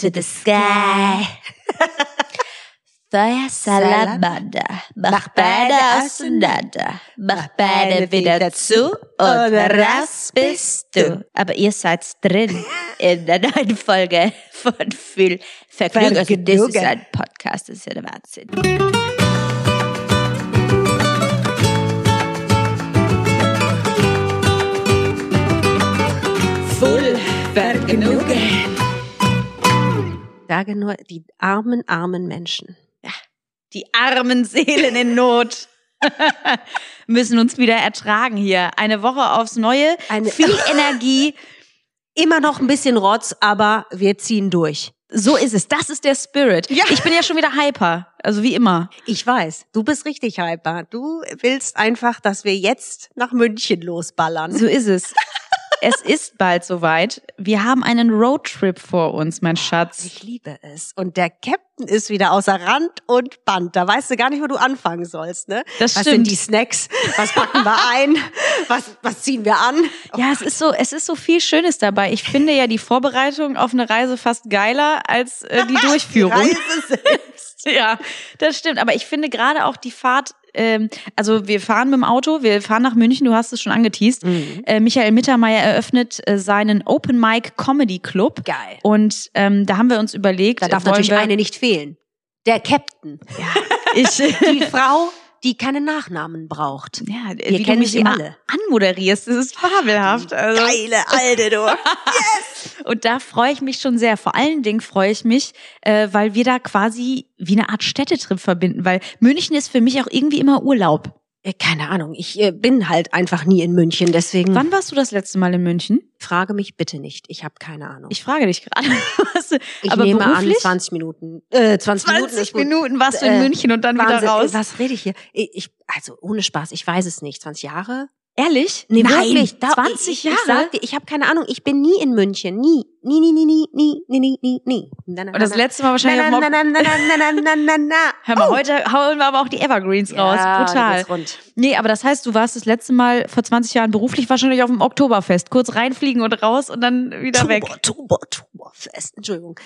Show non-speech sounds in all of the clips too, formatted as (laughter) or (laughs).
to the sky. Feuer Salamander, mach beide auseinander, mach beide wieder zu und raus bist du. Aber ihr seid drin in der neuen Folge von Fühl Vergnügen. Also das ist ein Podcast, das ist ja der Wahnsinn. Voll Vergnügen. Sage nur, die armen, armen Menschen. Die armen Seelen in Not. (laughs) müssen uns wieder ertragen hier. Eine Woche aufs Neue. Eine- viel (laughs) Energie. Immer noch ein bisschen Rotz, aber wir ziehen durch. So ist es. Das ist der Spirit. Ja. Ich bin ja schon wieder hyper. Also wie immer. Ich weiß, du bist richtig hyper. Du willst einfach, dass wir jetzt nach München losballern. So ist es. (laughs) es ist bald soweit. Wir haben einen Roadtrip vor uns, mein Schatz. Ich liebe es. Und der Captain ist wieder außer Rand und Band. Da weißt du gar nicht, wo du anfangen sollst, ne? Das was stimmt. sind die Snacks? Was packen wir ein? Was, was ziehen wir an? Ja, es ist so, es ist so viel Schönes dabei. Ich finde ja die Vorbereitung auf eine Reise fast geiler als äh, die (laughs) Durchführung. Reise selbst. (laughs) Ja, das stimmt. Aber ich finde gerade auch die Fahrt, ähm, also wir fahren mit dem Auto, wir fahren nach München, du hast es schon angeteased. Mhm. Äh, Michael Mittermeier eröffnet äh, seinen Open Mic Comedy Club. Geil. Und ähm, da haben wir uns überlegt, Da darf wollen natürlich eine nicht fehlen. Der Captain. ich, (laughs) Die Frau, die keinen Nachnamen braucht. ja, Wir wie kennen du mich sie immer alle. anmoderierst, das ist fabelhaft. Also. Geile Alte, du. (laughs) Und da freue ich mich schon sehr. Vor allen Dingen freue ich mich, äh, weil wir da quasi wie eine Art Städtetrip verbinden, weil München ist für mich auch irgendwie immer Urlaub. Äh, Keine Ahnung, ich äh, bin halt einfach nie in München, deswegen Wann warst du das letzte Mal in München? frage mich bitte nicht. Ich habe keine Ahnung. Ich frage dich gerade. (laughs) Was- Ich aber nehme beruflich? an 20 Minuten. Äh, 20, Minuten ist 20 gut. Minuten warst du Äh, in München und dann Wahnsinn. wieder raus. Äh, Was rede ich hier? Ich, also ohne Spaß, ich weiß es nicht. 20 Jahre? Ehrlich? Nee, Nein, wirklich. Da, 20 ich, Jahre? Ich sag dir, ich habe keine Ahnung. Ich bin nie in München. Nie. Nie, nie, nie, nie, nie, nie, nie, nie, nie. Na, na, und das letzte Mal wahrscheinlich na, na, na, na, na, na, na, na, na, (laughs) na. Hör mal, heute hauen wir aber auch die Evergreens raus. Ja, Brutal. geht's rund. Nee, aber das heißt, du warst das letzte Mal vor 20 Jahren beruflich wahrscheinlich auf dem Oktoberfest. Kurz reinfliegen und raus und dann wieder weg. Oktober, Oktoberfest. Entschuldigung.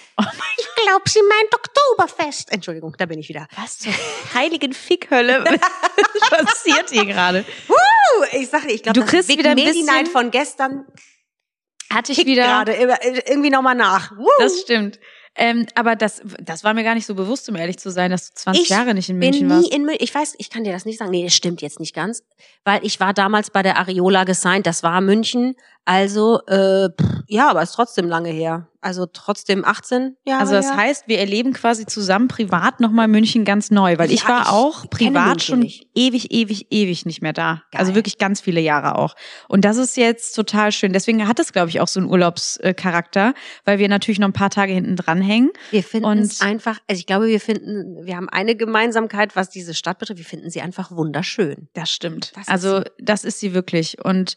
ich glaube, sie meint Oktoberfest. Entschuldigung, da bin ich wieder. Was zur heiligen Fickhölle (laughs) passiert hier gerade? Ich sag dir, ich glaube, Du kriegst wieder ein Medi Night bisschen- von gestern Hatte ich wieder. gerade immer- irgendwie nochmal nach. Woo. Das stimmt. Ähm, aber das, das war mir gar nicht so bewusst, um ehrlich zu sein, dass du 20 Ich Jahre nicht in bin München nie warst. in München. Ich weiß, ich kann dir das nicht sagen. Nee, das stimmt jetzt nicht ganz, weil ich war damals bei der Areola gesigned. Das war München. Also äh, pff, ja, aber ist trotzdem lange her. Also trotzdem 18 Jahre Also das her. heißt, wir erleben quasi zusammen privat nochmal München ganz neu, weil ich Ja, war ich auch privat schon nicht. ewig, ewig, ewig nicht mehr da. Geil. Also wirklich ganz viele Jahre auch. Und das ist jetzt total schön. Deswegen hat es, glaube ich, auch so einen Urlaubscharakter, weil wir natürlich noch ein paar Tage hinten dran hängen. wir finden und- es einfach, also ich glaube, wir finden, wir haben eine Gemeinsamkeit, was diese Stadt betrifft. Wir finden sie einfach wunderschön. Das stimmt. Das also das ist sie wirklich. Und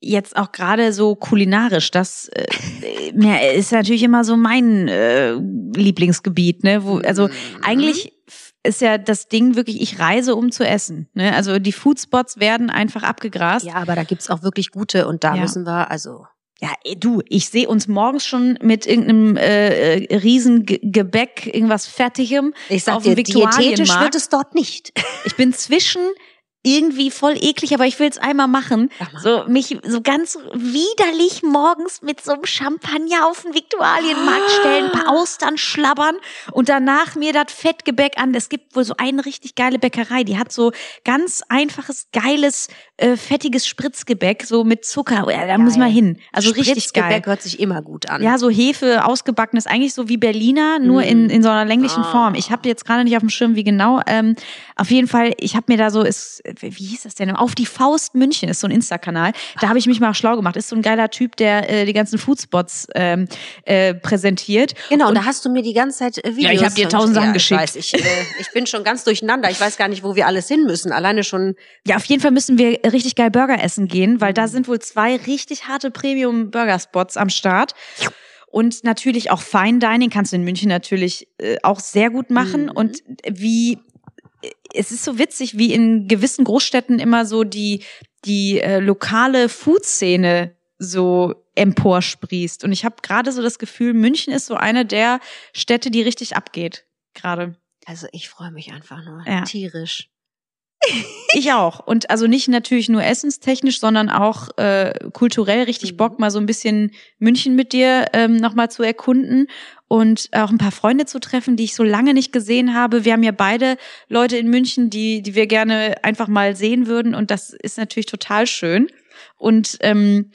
jetzt auch gerade so kulinarisch, das äh, ist natürlich immer so mein äh, Lieblingsgebiet. Ne? Wo, also Mhm. eigentlich ist ja das Ding wirklich, ich reise, um zu essen. Ne? Also die Foodspots werden einfach abgegrast. Ja, aber da gibt's auch wirklich gute und da Ja. müssen wir, also Ja, ey, du, ich sehe uns morgens schon mit irgendeinem äh, äh, riesen Ge- Gebäck, irgendwas Fertigem ich sag auf dem dir, diätetisch wird es dort nicht. Ich bin zwischen irgendwie voll eklig, aber ich will es einmal machen. Mach mal. So mich so ganz widerlich morgens mit so einem Champagner auf den Viktualienmarkt stellen, ein paar Austern schlabbern und danach mir das Fettgebäck an. Es gibt wohl so eine richtig geile Bäckerei, die hat so ganz einfaches, geiles, äh, fettiges Spritzgebäck, so mit Zucker. Ja, da muss man hin. Also richtig geil. Spritzgebäck hört sich immer gut an. Ja, so Hefe, ausgebackenes, eigentlich so wie Berliner, nur Mm. in, in so einer länglichen Ah. Form. Ich habe jetzt gerade nicht auf dem Schirm, wie genau. Ähm, auf jeden Fall, ich habe mir da so, es, wie hieß das denn? Auf die Faust München ist so ein Insta-Kanal. Da habe ich mich mal schlau gemacht. Ist so ein geiler Typ, der äh, die ganzen Foodspots ähm, äh, präsentiert. Genau, Und da hast du mir die ganze Zeit äh, Videos. ich hab dir und- tausend Sachen ja, geschickt. Ich, weiß, ich, äh, ich bin schon ganz durcheinander. Ich weiß gar nicht, wo wir alles hin müssen. Alleine schon. Ja, auf jeden Fall müssen wir richtig geil Burger essen gehen, weil da Mhm. sind wohl zwei richtig harte Premium-Burger-Spots am Start. Und natürlich auch Fine Dining kannst du in München natürlich äh, auch sehr gut machen. Mhm. Und wie, es ist so witzig, wie in gewissen Großstädten immer so die, die äh, lokale Food-Szene so emporsprießt. Und ich habe gerade so das Gefühl, München ist so eine der Städte, die richtig abgeht. Gerade. Also ich freue mich einfach nur. Ja. Tierisch. Ich auch. Und also nicht natürlich nur essenstechnisch, sondern auch äh, kulturell richtig Mhm. Bock, mal so ein bisschen München mit dir ähm, nochmal zu erkunden und auch ein paar Freunde zu treffen, die ich so lange nicht gesehen habe. Wir haben ja beide Leute in München, die, die wir gerne einfach mal sehen würden und das ist natürlich total schön. Und ähm,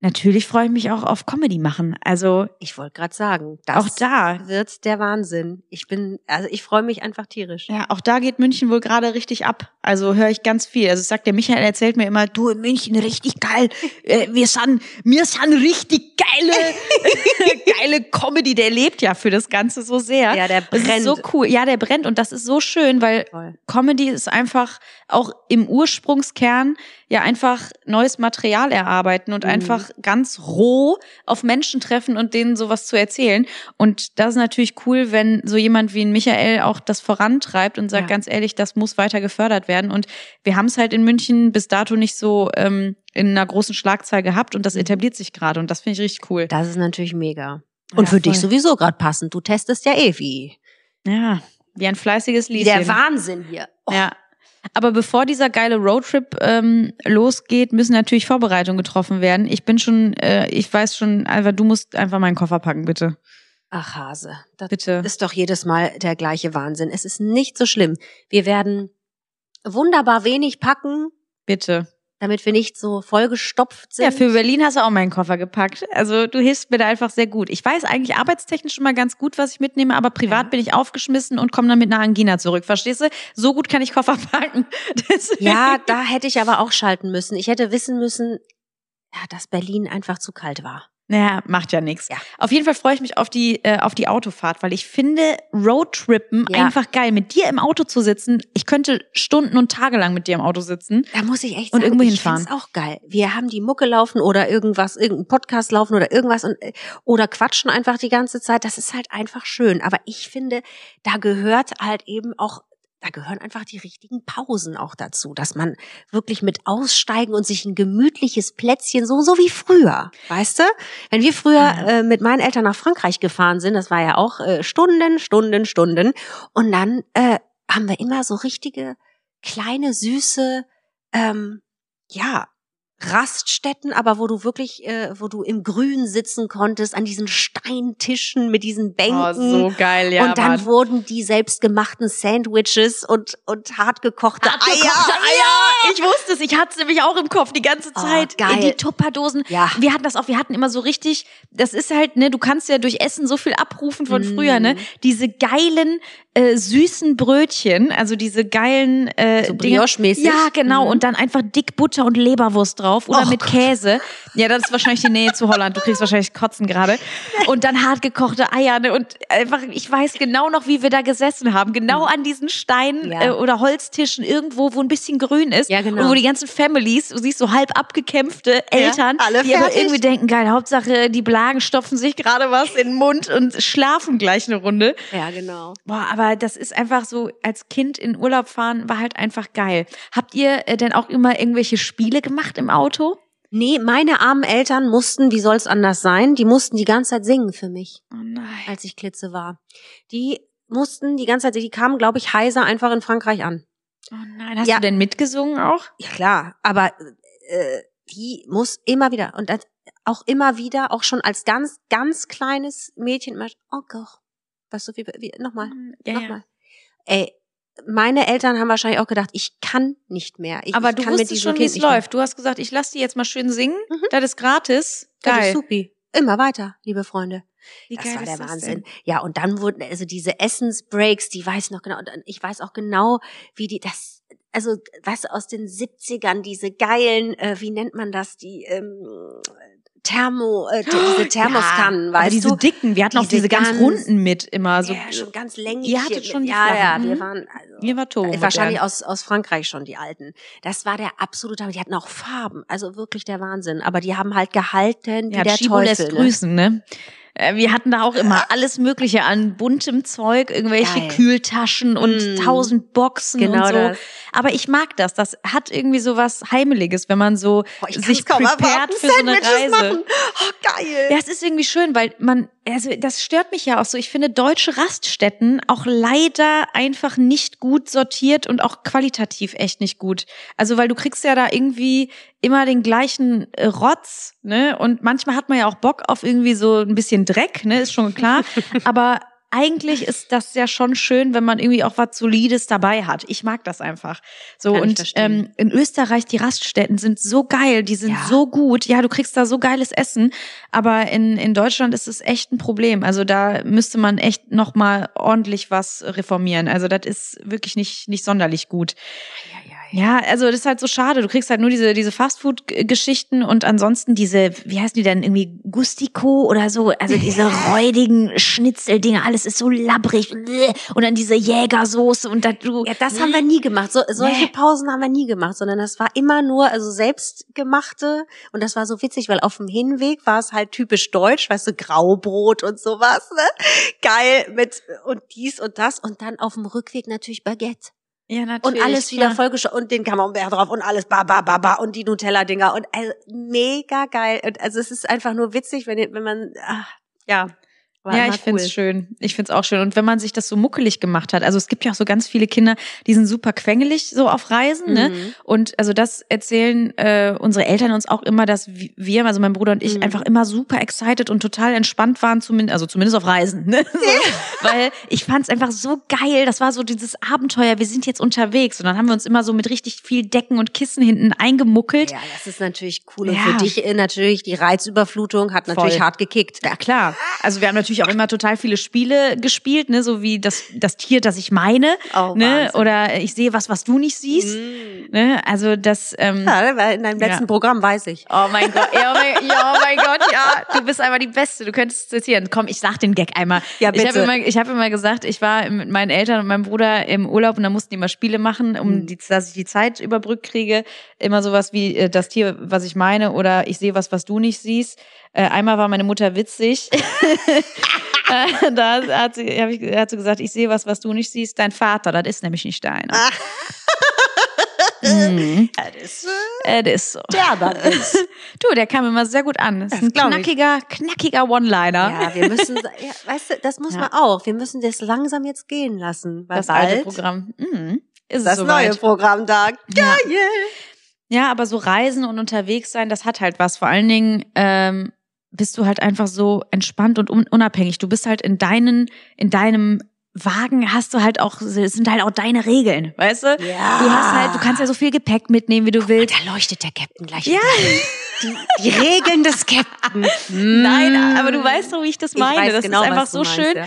natürlich freue ich mich auch auf Comedy machen. Also Ich wollte gerade sagen, das auch da. wird der Wahnsinn. Ich bin, also ich freue mich einfach tierisch. Ja, auch da geht München wohl gerade richtig ab. Also höre ich ganz viel. Also sagt der Michael erzählt mir immer, du in München richtig geil. Äh, wir sind, wir sind richtig geile, (laughs) (laughs) geile Comedy. Der lebt ja für das Ganze so sehr. Ja, der Das ist brennt. so cool. Ja, der brennt und das ist so schön, weil Toll. Comedy ist einfach auch im Ursprungskern ja einfach neues Material erarbeiten und Mhm. einfach ganz roh auf Menschen treffen und denen sowas zu erzählen. Und das ist natürlich cool, wenn so jemand wie ein Michael auch das vorantreibt und sagt, Ja. ganz ehrlich, das muss weiter gefördert werden. Und wir haben es halt in München bis dato nicht so ähm, in einer großen Schlagzahl gehabt und das etabliert sich gerade und das finde ich richtig cool. Das ist natürlich mega. Und Ja, für dich voll. sowieso gerade passend. Du testest ja eh wie. Ja, wie ein fleißiges Lied. der Wahnsinn hier. Oh. Ja. Aber bevor dieser geile Roadtrip ähm, losgeht, müssen natürlich Vorbereitungen getroffen werden. Ich bin schon, äh, ich weiß schon, einfach, du musst einfach meinen Koffer packen, bitte. Ach Hase, das Bitte. ist doch jedes Mal der gleiche Wahnsinn. Es ist nicht so schlimm. Wir werden wunderbar wenig packen, Bitte. Damit wir nicht so vollgestopft sind. Ja, für Berlin hast du auch meinen Koffer gepackt. Also du hilfst mir da einfach sehr gut. Ich weiß eigentlich arbeitstechnisch schon mal ganz gut, was ich mitnehme, aber privat Ja. bin ich aufgeschmissen und komme dann mit einer Angina zurück. Verstehst du? So gut kann ich Koffer (laughs) packen. Deswegen- Ja, da hätte ich aber auch schalten müssen. Ich hätte wissen müssen, ja, dass Berlin einfach zu kalt war. Naja, macht ja nichts. Ja. Auf jeden Fall freue ich mich auf die, äh, auf die Autofahrt, weil ich finde Roadtrippen Ja. einfach geil. Mit dir im Auto zu sitzen, ich könnte Stunden und Tage lang mit dir im Auto sitzen. Da muss ich echt Und sagen, irgendwo ich hinfahren. find's auch geil. Wir haben die Mucke laufen oder irgendwas, irgendein Podcast laufen oder irgendwas und, äh, oder quatschen einfach die ganze Zeit. Das ist halt einfach schön. Aber ich finde, da gehört halt eben auch da gehören einfach die richtigen Pausen auch dazu, dass man wirklich mit aussteigen und sich ein gemütliches Plätzchen, so, so wie früher, weißt du? Wenn wir früher Ja. äh, mit meinen Eltern nach Frankreich gefahren sind, das war ja auch äh, Stunden, Stunden, Stunden und dann äh, haben wir immer so richtige kleine, süße, ähm, ja, Raststätten, aber wo du wirklich, äh, wo du im Grün sitzen konntest, an diesen Steintischen mit diesen Bänken. Oh, so geil, ja. und dann Mann. wurden die selbstgemachten Sandwiches und, und hartgekochte Hartgekochte Eier. Eier. Ich wusste es, ich hatte es nämlich auch im Kopf die ganze Oh, Zeit. geil. Die Tupperdosen. Ja. Wir hatten das auch, wir hatten immer so richtig, das ist halt, ne, du kannst ja durch Essen so viel abrufen von Mm. früher, ne? Diese geilen, äh, süßen Brötchen, also diese geilen, äh, So brioche-mäßig. Ja, genau. Mhm. Und dann einfach dick Butter und Leberwurst drauf oder Och mit Gott. Käse. Ja, das ist wahrscheinlich die Nähe zu Holland. Du kriegst wahrscheinlich Kotzen gerade. Und dann hart gekochte Eier. Ne? Und einfach, ich weiß genau noch, wie wir da gesessen haben. Genau an diesen Steinen Mhm. Ja. äh, oder Holztischen irgendwo, wo ein bisschen grün ist. Ja, genau. Und wo die ganzen Families, du siehst so halb abgekämpfte Eltern, alle die aber fertig. irgendwie denken, geil, Hauptsache die Blagen stopfen sich gerade was in den Mund und schlafen gleich eine Runde. Ja, genau. Boah, aber das ist einfach so, als Kind in Urlaub fahren war halt einfach geil. Habt ihr äh, denn auch immer irgendwelche Spiele gemacht im Auto? Nee, meine armen Eltern mussten, wie soll's anders sein, die mussten die ganze Zeit singen für mich, Oh nein. als ich Klitze war. Die mussten die ganze Zeit, die kamen, glaube ich, heiser einfach in Frankreich an. Oh nein. Hast Ja. du denn mitgesungen auch? Ja, klar, aber äh, die muss immer wieder und das, auch immer wieder, auch schon als ganz, ganz kleines Mädchen, immer, oh Gott, was so wie, wie nochmal, Ja, nochmal. Ey, meine Eltern haben wahrscheinlich auch gedacht, ich kann nicht mehr. Ich, Aber ich du wusstest schon, wie es läuft. Du hast gesagt, ich lass die jetzt mal schön singen. Mhm. Das ist gratis. Das ist Geil. supi. Immer weiter, liebe Freunde. Wie das geil war der Wahnsinn. Ja, und dann wurden also diese Essensbreaks, die weiß ich noch genau. Und ich weiß auch genau, wie die das. also du, aus den 70ern, diese geilen, äh, wie nennt man das, die ähm, Thermo, äh, diese Thermoskannen, Aber weißt diese du? dicken, wir hatten auch Diese diese ganz, ganz- runden mit immer so. ja, schon ganz länglich. Ihr hattet schon die ja, ja, wir mhm. waren also, Mir war Turbo äh, wahrscheinlich aus, aus Frankreich schon die alten. Das war der absolute, die hatten auch Farben, also wirklich der Wahnsinn. Aber die haben halt gehalten wie Ja, der Chibo lässt Teufel. Ne? grüßen, ne? Äh, Wir hatten da auch immer alles Mögliche an buntem Zeug, irgendwelche Geil. Kühltaschen und Mm. tausend Boxen Genau und so. das. Aber ich mag das. Das hat irgendwie so was Heimeliges, wenn man so Boah, ich sich prepared für so eine Reise. Machen. Oh, geil. Ja, es ist irgendwie schön, weil man, also das stört mich ja auch so. Ich finde deutsche Raststätten auch leider einfach nicht gut sortiert und auch qualitativ echt nicht gut. Also weil du kriegst ja da irgendwie immer den gleichen äh, Rotz, ne? Und manchmal hat man ja auch Bock auf irgendwie so ein bisschen Dreck, ne? Ist schon klar. (laughs) Aber eigentlich ist das ja schon schön, wenn man irgendwie auch was Solides dabei hat. Ich mag das einfach. So Kann und ähm, in Österreich die Raststätten sind so geil, die sind Ja. so gut. Ja, du kriegst da so geiles Essen, aber in in Deutschland ist es echt ein Problem. Also da müsste man echt noch mal ordentlich was reformieren. Also das ist wirklich nicht nicht sonderlich gut. Ja, ja, ja. Also das ist halt so schade. Du kriegst halt nur diese, diese Fastfood-Geschichten und ansonsten diese, wie heißen die denn, irgendwie Gustico oder so, also diese (laughs) räudigen Schnitzeldinger, alles ist so labbrig und dann diese Jägersoße und da du. Ja, das haben wir nie gemacht. So, solche. Pausen haben wir nie gemacht, sondern das war immer nur, also selbstgemachte. Und das war so witzig, weil auf dem Hinweg war es halt typisch deutsch, weißt du, Graubrot und sowas, ne? Geil mit, und dies und das. Und dann auf dem Rückweg natürlich Baguette. Ja, natürlich. Und alles wieder vollgeschaut und den Camembert drauf und alles ba, ba, ba, ba und die Nutella-Dinger und also, mega geil. Und also es ist einfach nur witzig, wenn, wenn man, ach, ja. War Ja, ich find's cool. schön. Ich find's auch schön. Und wenn man sich das so muckelig gemacht hat, also es gibt ja auch so ganz viele Kinder, die sind super quengelig so auf Reisen, ne? Mhm. Und also das erzählen äh, unsere Eltern uns auch immer, dass wir, also mein Bruder und ich, Mhm. einfach immer super excited und total entspannt waren, zumindest, also zumindest auf Reisen. Ne? (laughs) So, weil ich fand's einfach so geil. Das war so dieses Abenteuer. Wir sind jetzt unterwegs und dann haben wir uns immer so mit richtig viel Decken und Kissen hinten eingemuckelt. Ja, das ist natürlich cool. Und Ja. für dich äh, natürlich die Reizüberflutung hat natürlich Voll. hart gekickt. Ja, klar. Also wir haben natürlich auch immer total viele Spiele gespielt, ne, so wie das, das Tier, das ich meine, Oh, ne, Wahnsinn. oder ich sehe was, was du nicht siehst, Mm. ne, also das, ähm, Ja, weil in deinem letzten Ja. Programm weiß ich. Oh mein Gott, ja, oh mein, ja, oh mein Gott, ja, du bist einfach die Beste. Du könntest zitieren. Komm, ich sag den Gag einmal. Ja, Ich habe bitte. immer, ich habe immer gesagt, ich war mit meinen Eltern und meinem Bruder im Urlaub und da mussten die mal Spiele machen, um Mhm. die, dass ich die Zeit überbrückt kriege. Immer sowas wie äh, das Tier, was ich meine, oder ich sehe was, was du nicht siehst. Äh, einmal war meine Mutter witzig. (laughs) (laughs) Äh, da hat sie, hab ich, hat sie gesagt, ich sehe was, was du nicht siehst. Dein Vater, das ist nämlich nicht deiner. Mhm. (laughs) Das ist Äh, das ist so. der das ist. (laughs) Du, der kam immer sehr gut an. Das ist ein ich. knackiger, knackiger One-Liner. Ja, wir müssen, ja, weißt du, das muss Ja. man auch. Wir müssen das langsam jetzt gehen lassen. Weil das alte Programm. Mhm. Ist Das es neue. Programm da. Ja. Geil. Ja, aber so Reisen und unterwegs sein, das hat halt was. Vor allen Dingen ähm, bist du halt einfach so entspannt und un unabhängig. Du bist halt in deinen, in deinem Wagen hast du halt auch, es sind halt auch deine Regeln, weißt du? Ja. Du hast halt, du kannst ja so viel Gepäck mitnehmen, wie du Und willst. da leuchtet der Captain gleich. Ja. Die, die Regeln des Captain. (laughs) Nein, aber du weißt doch, wie ich das Ich meine. weiß das genau, ist einfach was du so meinst, schön. ja.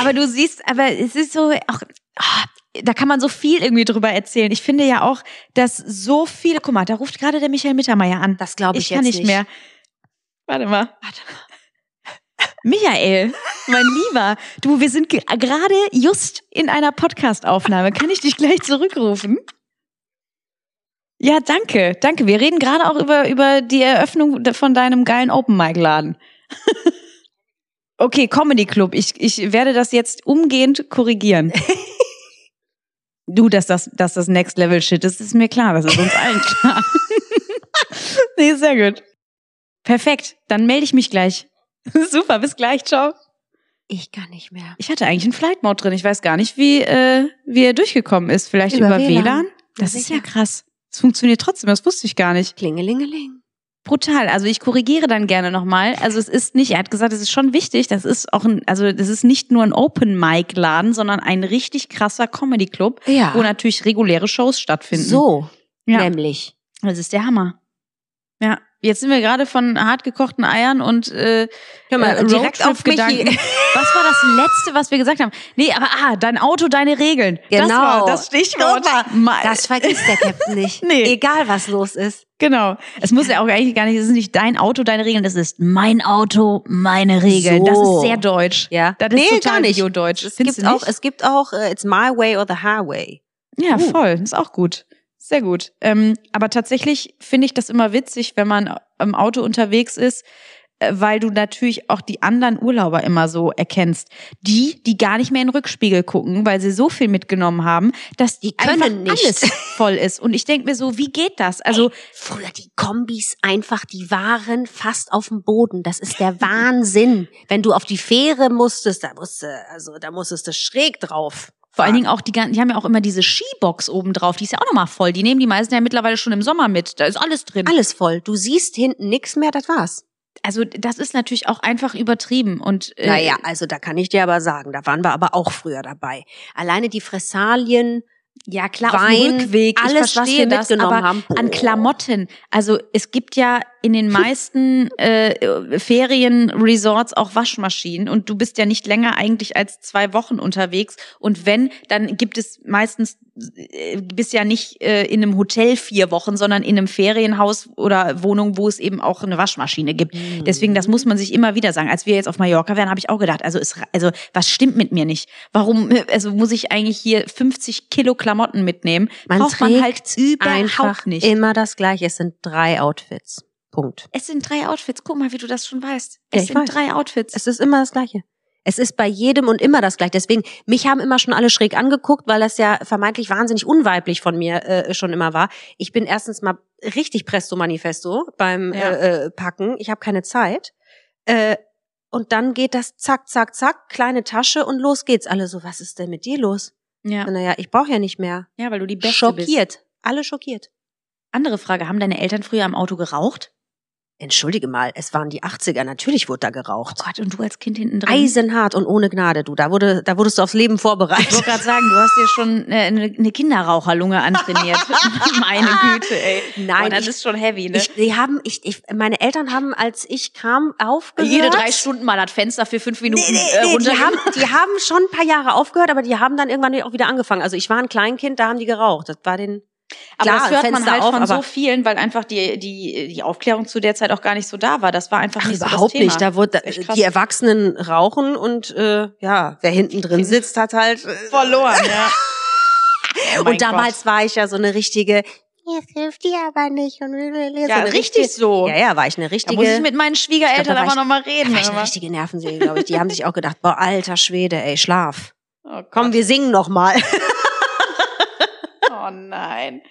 Aber du siehst, aber es ist so auch, ah, da kann man so viel irgendwie drüber erzählen. Ich finde ja auch, dass so viele, guck mal, da ruft gerade der Michael Mittermeier an. Das glaube ich, ich kann jetzt nicht mehr. Warte mal. Warte mal. (laughs) Michael, mein Lieber, du, wir sind ge- gerade just in einer Podcast-Aufnahme. Kann ich dich gleich zurückrufen? Ja, danke, danke. Wir reden gerade auch über, über die Eröffnung von deinem geilen Open-Mic-Laden. (laughs) Okay, Comedy Club. Ich, ich werde das jetzt umgehend korrigieren. (laughs) Du, dass das, dass das Next Level Shit ist, ist mir klar. Das ist uns allen klar. nee, sehr gut. Perfekt. Dann melde ich mich gleich. (laughs) Super, bis gleich. Ciao. Ich kann nicht mehr. Ich hatte eigentlich einen Flight Mode drin. Ich weiß gar nicht, wie, äh, wie er durchgekommen ist. Vielleicht über, Über WLAN? WLAN. Das Na ist ja krass. Es funktioniert trotzdem. Das wusste ich gar nicht. Klingelingeling. Brutal. Also ich korrigiere dann gerne nochmal. Also es ist nicht, er hat gesagt, es ist schon wichtig, das ist auch ein, also das ist nicht nur ein Open-Mic-Laden, sondern ein richtig krasser Comedy-Club, Ja. wo natürlich reguläre Shows stattfinden. So, Ja. nämlich. Das ist der Hammer. Ja. Jetzt sind wir gerade von hartgekochten Eiern und äh, Hör mal, äh, direkt auf. Michi. (laughs) Was war das Letzte, was wir gesagt haben? Nee, aber ah, dein Auto, deine Regeln. Das Genau. war das Stichwort. Das vergisst der Captain nicht. (laughs) Nee. Egal, was los ist. Genau. Es muss ja auch eigentlich gar nicht, es ist nicht dein Auto, deine Regeln, es ist mein Auto, meine Regeln. Das So. ist sehr deutsch. Ja. Das ist nee, total gar nicht. Bio-deutsch. Es Findest gibt, auch, es gibt auch, äh, it's my way or the highway. Ja, Uh. voll. Ist auch gut. Sehr gut. Ähm, aber tatsächlich finde ich das immer witzig, wenn man im Auto unterwegs ist, äh, weil du natürlich auch die anderen Urlauber immer so erkennst. Die, die gar nicht mehr in den Rückspiegel gucken, weil sie so viel mitgenommen haben, dass Die können einfach nicht. alles (laughs) voll ist. Und ich denke mir so, wie geht das? Also, Früher die Kombis einfach, die waren fast auf dem Boden. Das ist der Wahnsinn. Wenn du auf die Fähre musstest, da musste, also da musstest du schräg drauf. Vor allen Dingen auch die, gan- die haben ja auch immer diese Skibox oben drauf, die ist ja auch nochmal voll. Die nehmen die meisten ja mittlerweile schon im Sommer mit. Da ist alles drin. alles voll. Du siehst hinten nichts mehr, das war's. Also das ist natürlich auch einfach übertrieben. Und äh, Naja, also da kann ich dir aber sagen, da waren wir aber auch früher dabei. Alleine die Fressalien, Ja, klar, Wein, auf dem Rückweg. alles, was wir das, mitgenommen aber haben. An Boah. Klamotten. Also es gibt ja in den meisten äh, Ferienresorts auch Waschmaschinen und du bist ja nicht länger eigentlich als zwei Wochen unterwegs. Und wenn, dann gibt es meistens, bist ja nicht äh, in einem Hotel vier Wochen, sondern in einem Ferienhaus oder Wohnung, wo es eben auch eine Waschmaschine gibt. Mhm. Deswegen, das muss man sich immer wieder sagen. Als wir jetzt auf Mallorca wären, habe ich auch gedacht, also, es, also was stimmt mit mir nicht? Warum, also muss ich eigentlich hier 50 Kilo Klamotten mitnehmen? man Braucht trägt man halt überhaupt nicht. immer das Gleiche. Es sind drei Outfits. Punkt. Es sind drei Outfits. Guck mal, wie du das schon weißt. Ja, Es ich sind weiß. drei Outfits. Es ist immer das Gleiche. Es ist bei jedem und immer das Gleiche. Deswegen, mich haben immer schon alle schräg angeguckt, weil das ja vermeintlich wahnsinnig unweiblich von mir äh, schon immer war. Ich bin erstens mal richtig presto manifesto beim Ja. äh, äh, Packen. Ich habe keine Zeit. Äh, und dann geht das zack, zack, zack, kleine Tasche und los geht's. Alle so, was ist denn mit dir los? ja. Naja, ich brauche ja nicht mehr. ja, weil du die Beste bist. Schockiert. Alle schockiert. Andere Frage, haben deine Eltern früher am Auto geraucht? Entschuldige mal, es waren die 80er, natürlich wurde da geraucht. Oh Gott, und du als Kind hinten drin? Eisenhart und ohne Gnade, du. Da wurde, da wurdest du aufs Leben Ich vorbereitet. wollte gerade sagen, du hast dir schon äh, eine, eine Kinderraucherlunge antrainiert. (laughs) Meine Güte, ey. Nein, Boah, das ich- ist schon heavy, ne? Ich, die haben, ich, ich, meine Eltern haben, als ich kam, aufgehört. Jede drei Stunden mal das Fenster für fünf Minuten Nee, nee, äh, nee, die, runter. haben, die haben schon ein paar Jahre aufgehört, aber die haben dann irgendwann auch wieder angefangen. Also ich war ein Kleinkind, da haben die geraucht. Das war den. Aber Klar, das hört man Fenster halt auf, von so vielen, weil einfach die, die, die Aufklärung zu der Zeit auch gar nicht so da war. Das war einfach Ach, nicht so überhaupt Thema. nicht. Da wurde krass. die Erwachsenen rauchen und äh, ja, wer hinten drin sitzt, hat halt äh, verloren, ja. (laughs) Oh und damals war ich ja so eine richtige. Jetzt hilft die aber nicht. Und so Ja, richtig richtige- so. Ja, ja, war ich eine Da richtige. muss ich mit meinen Schwiegereltern da aber nochmal da reden. war ich eine richtige Nervensäge, glaube ich. Die haben sich auch gedacht, boah, alter Schwede, ey, schlaf. (laughs) Oh Komm, Gott. wir singen noch mal. Nein.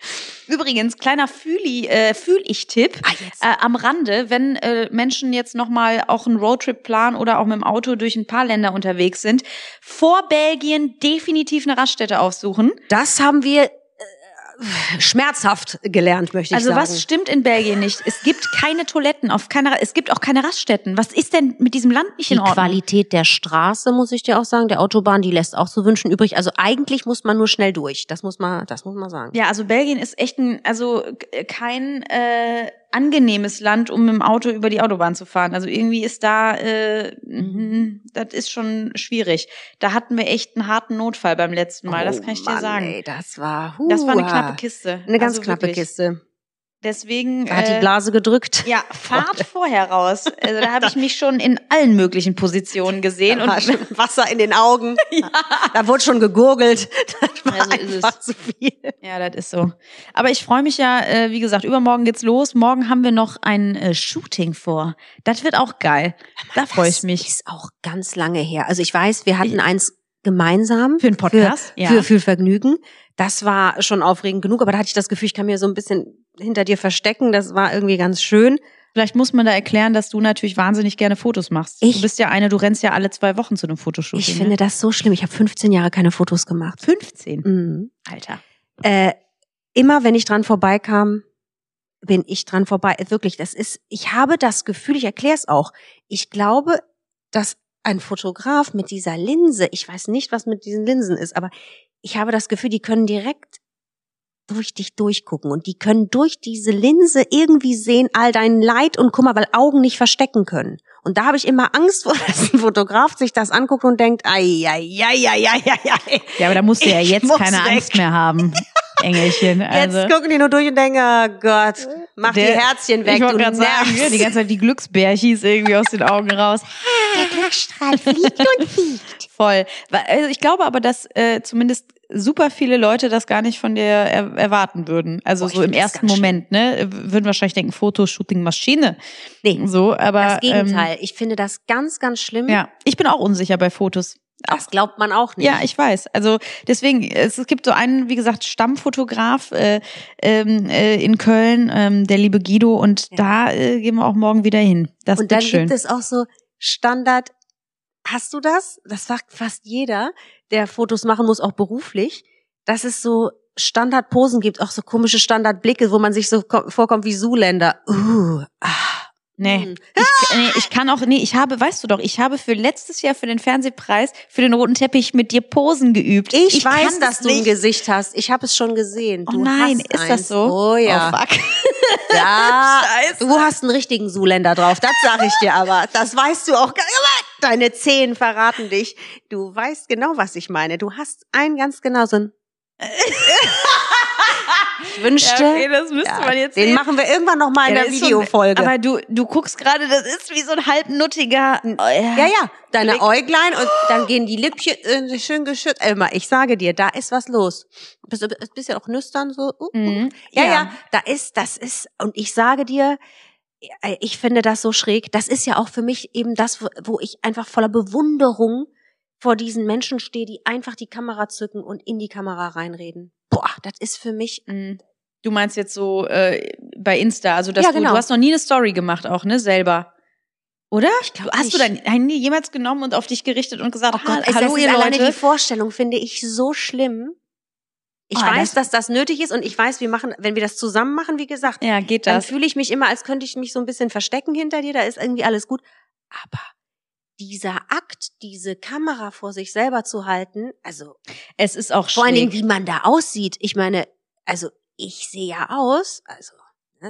Übrigens, kleiner Fühli, äh, Fühl-Ich-Tipp. Ah, jetzt. Äh, am Rande, wenn äh, Menschen jetzt nochmal auch einen Roadtrip planen oder auch mit dem Auto durch ein paar Länder unterwegs sind, vor Belgien definitiv eine Raststätte aufsuchen. Das haben wir äh, schmerzhaft gelernt, möchte ich Also sagen. was stimmt in Belgien nicht? Es gibt keine Toiletten, auf keiner, es gibt auch keine Raststätten. Was ist denn mit diesem Land nicht die in Ordnung? Qualität der Straße, muss ich dir auch sagen, der Autobahn, die lässt auch zu wünschen übrig. Also eigentlich muss man nur schnell durch. Das muss man, das muss man sagen. Ja, also Belgien ist echt ein, also kein äh, angenehmes Land, um mit dem Auto über die Autobahn zu fahren. Also irgendwie ist da, äh, mhm, das ist schon schwierig. Da hatten wir echt einen harten Notfall beim letzten Mal, das Oh kann ich dir Mann, sagen. Ey, das war, Das war eine hua. knappe Kiste. Eine ganz Also knappe wirklich. Kiste. Deswegen. Da hat die äh, Blase gedrückt. ja, Fahrt (laughs) vorher raus. Also da habe ich mich schon in allen möglichen Positionen gesehen. Da war Und schon Wasser in den Augen. (laughs) Da wurde schon gegurgelt. (laughs) Das war Ja, so ist einfach es. zu viel. Ja, das ist so. Aber ich freue mich ja, äh, wie gesagt, übermorgen geht's los. Morgen haben wir noch ein äh, Shooting vor. Das wird auch geil. Da freue ich Das mich. ist auch ganz lange her. Also ich weiß, wir hatten eins gemeinsam. Für einen Podcast? Für, Ja. für, für Vergnügen. Das war schon aufregend genug, aber da hatte ich das Gefühl, ich kann mir so ein bisschen hinter dir verstecken. Das war irgendwie ganz schön. Vielleicht muss man da erklären, dass du natürlich wahnsinnig gerne Fotos machst. Ich- du bist ja eine, du rennst ja alle zwei Wochen zu einem Fotoshooting. Ich finde ne? das so schlimm. Ich habe 15 Jahre keine Fotos gemacht. 15. Mhm. Alter. Äh, immer wenn ich dran vorbeikam, bin ich dran vorbei. Wirklich, das ist, ich habe das Gefühl, ich erkläre es auch. Ich glaube, dass ein Fotograf mit dieser Linse, ich weiß nicht, was mit diesen Linsen ist, aber ich habe das Gefühl, die können direkt durch dich durchgucken und die können durch diese Linse irgendwie sehen all dein Leid und Kummer, weil Augen nicht verstecken können. Und da habe ich immer Angst vor, (laughs) dass ein Fotograf sich das anguckt und denkt, ai, ai, ai, ai, ai, ai. Ja, aber da musst du ja jetzt keine weg. Angst mehr haben, (laughs) Engelchen. Also. Jetzt gucken die nur durch und denken, oh Gott, mach die Der- Herzchen weg, ich du wollte gerade sagen, nervst. die ganze Zeit die Glücksbärchis irgendwie aus den Augen raus. Der Glücksstrahl fliegt und fliegt. (laughs) Voll. Also ich glaube aber, dass äh, zumindest super viele Leute das gar nicht von dir er erwarten würden. Also Boah, so im ersten Moment, ne? Würden wahrscheinlich denken, Fotoshooting Maschine. Nee, So, aber das Gegenteil. ich finde das ganz, ganz schlimm. Ähm, ja, ich bin auch unsicher bei Fotos. Das glaubt man auch nicht. Ja, ich weiß. Also deswegen, es, es gibt so einen, wie gesagt, Stammfotograf äh, ähm, äh, in Köln, ähm, der liebe Guido, und Ja. da äh, gehen wir auch morgen wieder hin. Das und dann schön. gibt es auch so Standard. Hast du das? Das sagt fast jeder, der Fotos machen muss, auch beruflich, dass es so Standardposen gibt, auch so komische Standardblicke, wo man sich so ko- vorkommt wie Zuländer. Uh, ah, nee. mm. Ich, nee, ich kann auch, nee, ich habe, weißt du doch, ich habe für letztes Jahr für den Fernsehpreis, für den roten Teppich mit dir Posen geübt. Ich, weiß, kann dass das du ein nicht. Gesicht hast. Ich habe es schon gesehen. Oh Du nein, hast ist eins. das so? Oh ja. Oh, fuck. Ja, (laughs) Scheiße. du hast einen richtigen Zuländer drauf, das sag ich dir aber. Das weißt du auch. gar- Aber Deine Zehen verraten dich. Du weißt genau, was ich meine. Du hast einen ganz genau so ein. (laughs) ich wünschte, Ja, okay, das müsste ja, man jetzt den sehen. machen wir irgendwann noch mal in Ja, der schon- Videofolge. Aber du, du guckst gerade, das ist wie so ein halbnuttiger. Oh, ja, ja, deine Blick. Äuglein und (gasps) dann gehen die Lippchen äh, schön geschützt. Immer, ich sage dir, da ist was los. Bist du ein bisschen auch nüstern so? Uh, uh. Mhm. Ja, ja, da ist, das ist, und ich sage dir, äh, ich finde das so schräg. Das ist ja auch für mich eben das, wo- ich einfach voller Bewunderung vor diesen Menschen stehe, die einfach die Kamera zücken und in die Kamera reinreden. Boah, das ist für mich. Mhm. Du meinst jetzt so äh, bei Insta, also dass Ja, du, genau. du hast noch nie eine Story gemacht auch, ne, selber. Oder? Ich glaub hast du nicht. dein Handy jemals genommen und auf dich gerichtet und gesagt, Oh Gott, "Ha- es, hallo ihr alleine die Leute? Vorstellung finde ich so schlimm. Ich Oh, weiß, das- dass das nötig ist und ich weiß, wir machen, wenn wir das zusammen machen, wie gesagt, Ja, geht dann das. fühle ich mich immer, als könnte ich mich so ein bisschen verstecken hinter dir, da ist irgendwie alles gut. Aber dieser Akt, diese Kamera vor sich selber zu halten, also Es ist auch vor allen Dingen, schräg. wie man da aussieht. Ich meine, also ich sehe ja aus, also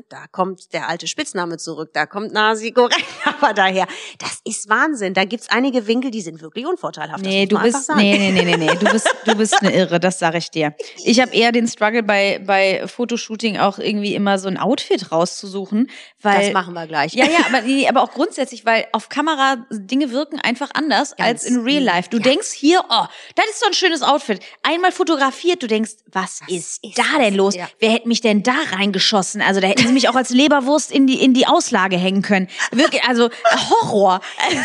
da kommt der alte Spitzname zurück, da kommt Nasi (laughs) aber daher. Das ist Wahnsinn. Da gibt's einige Winkel, die sind wirklich unvorteilhaft. Nee, du bist, nee, nee, nee, nee, nee, du bist, du bist eine Irre, das sage ich dir. Ich habe eher den Struggle bei, bei Fotoshooting auch irgendwie immer so ein Outfit rauszusuchen, weil. das machen wir gleich. Ja, ja, aber, nee, aber auch grundsätzlich, weil auf Kamera Dinge wirken einfach anders Ganz, als in Real Life. Du ja. denkst hier, oh, das ist so ein schönes Outfit. Einmal fotografiert, du denkst, was, Was ist, ist da denn los? Ja. Wer hätte mich denn da reingeschossen? Also da hätten sie mich auch als Leberwurst in die, in die Auslage hängen können. Wirklich, also Horror.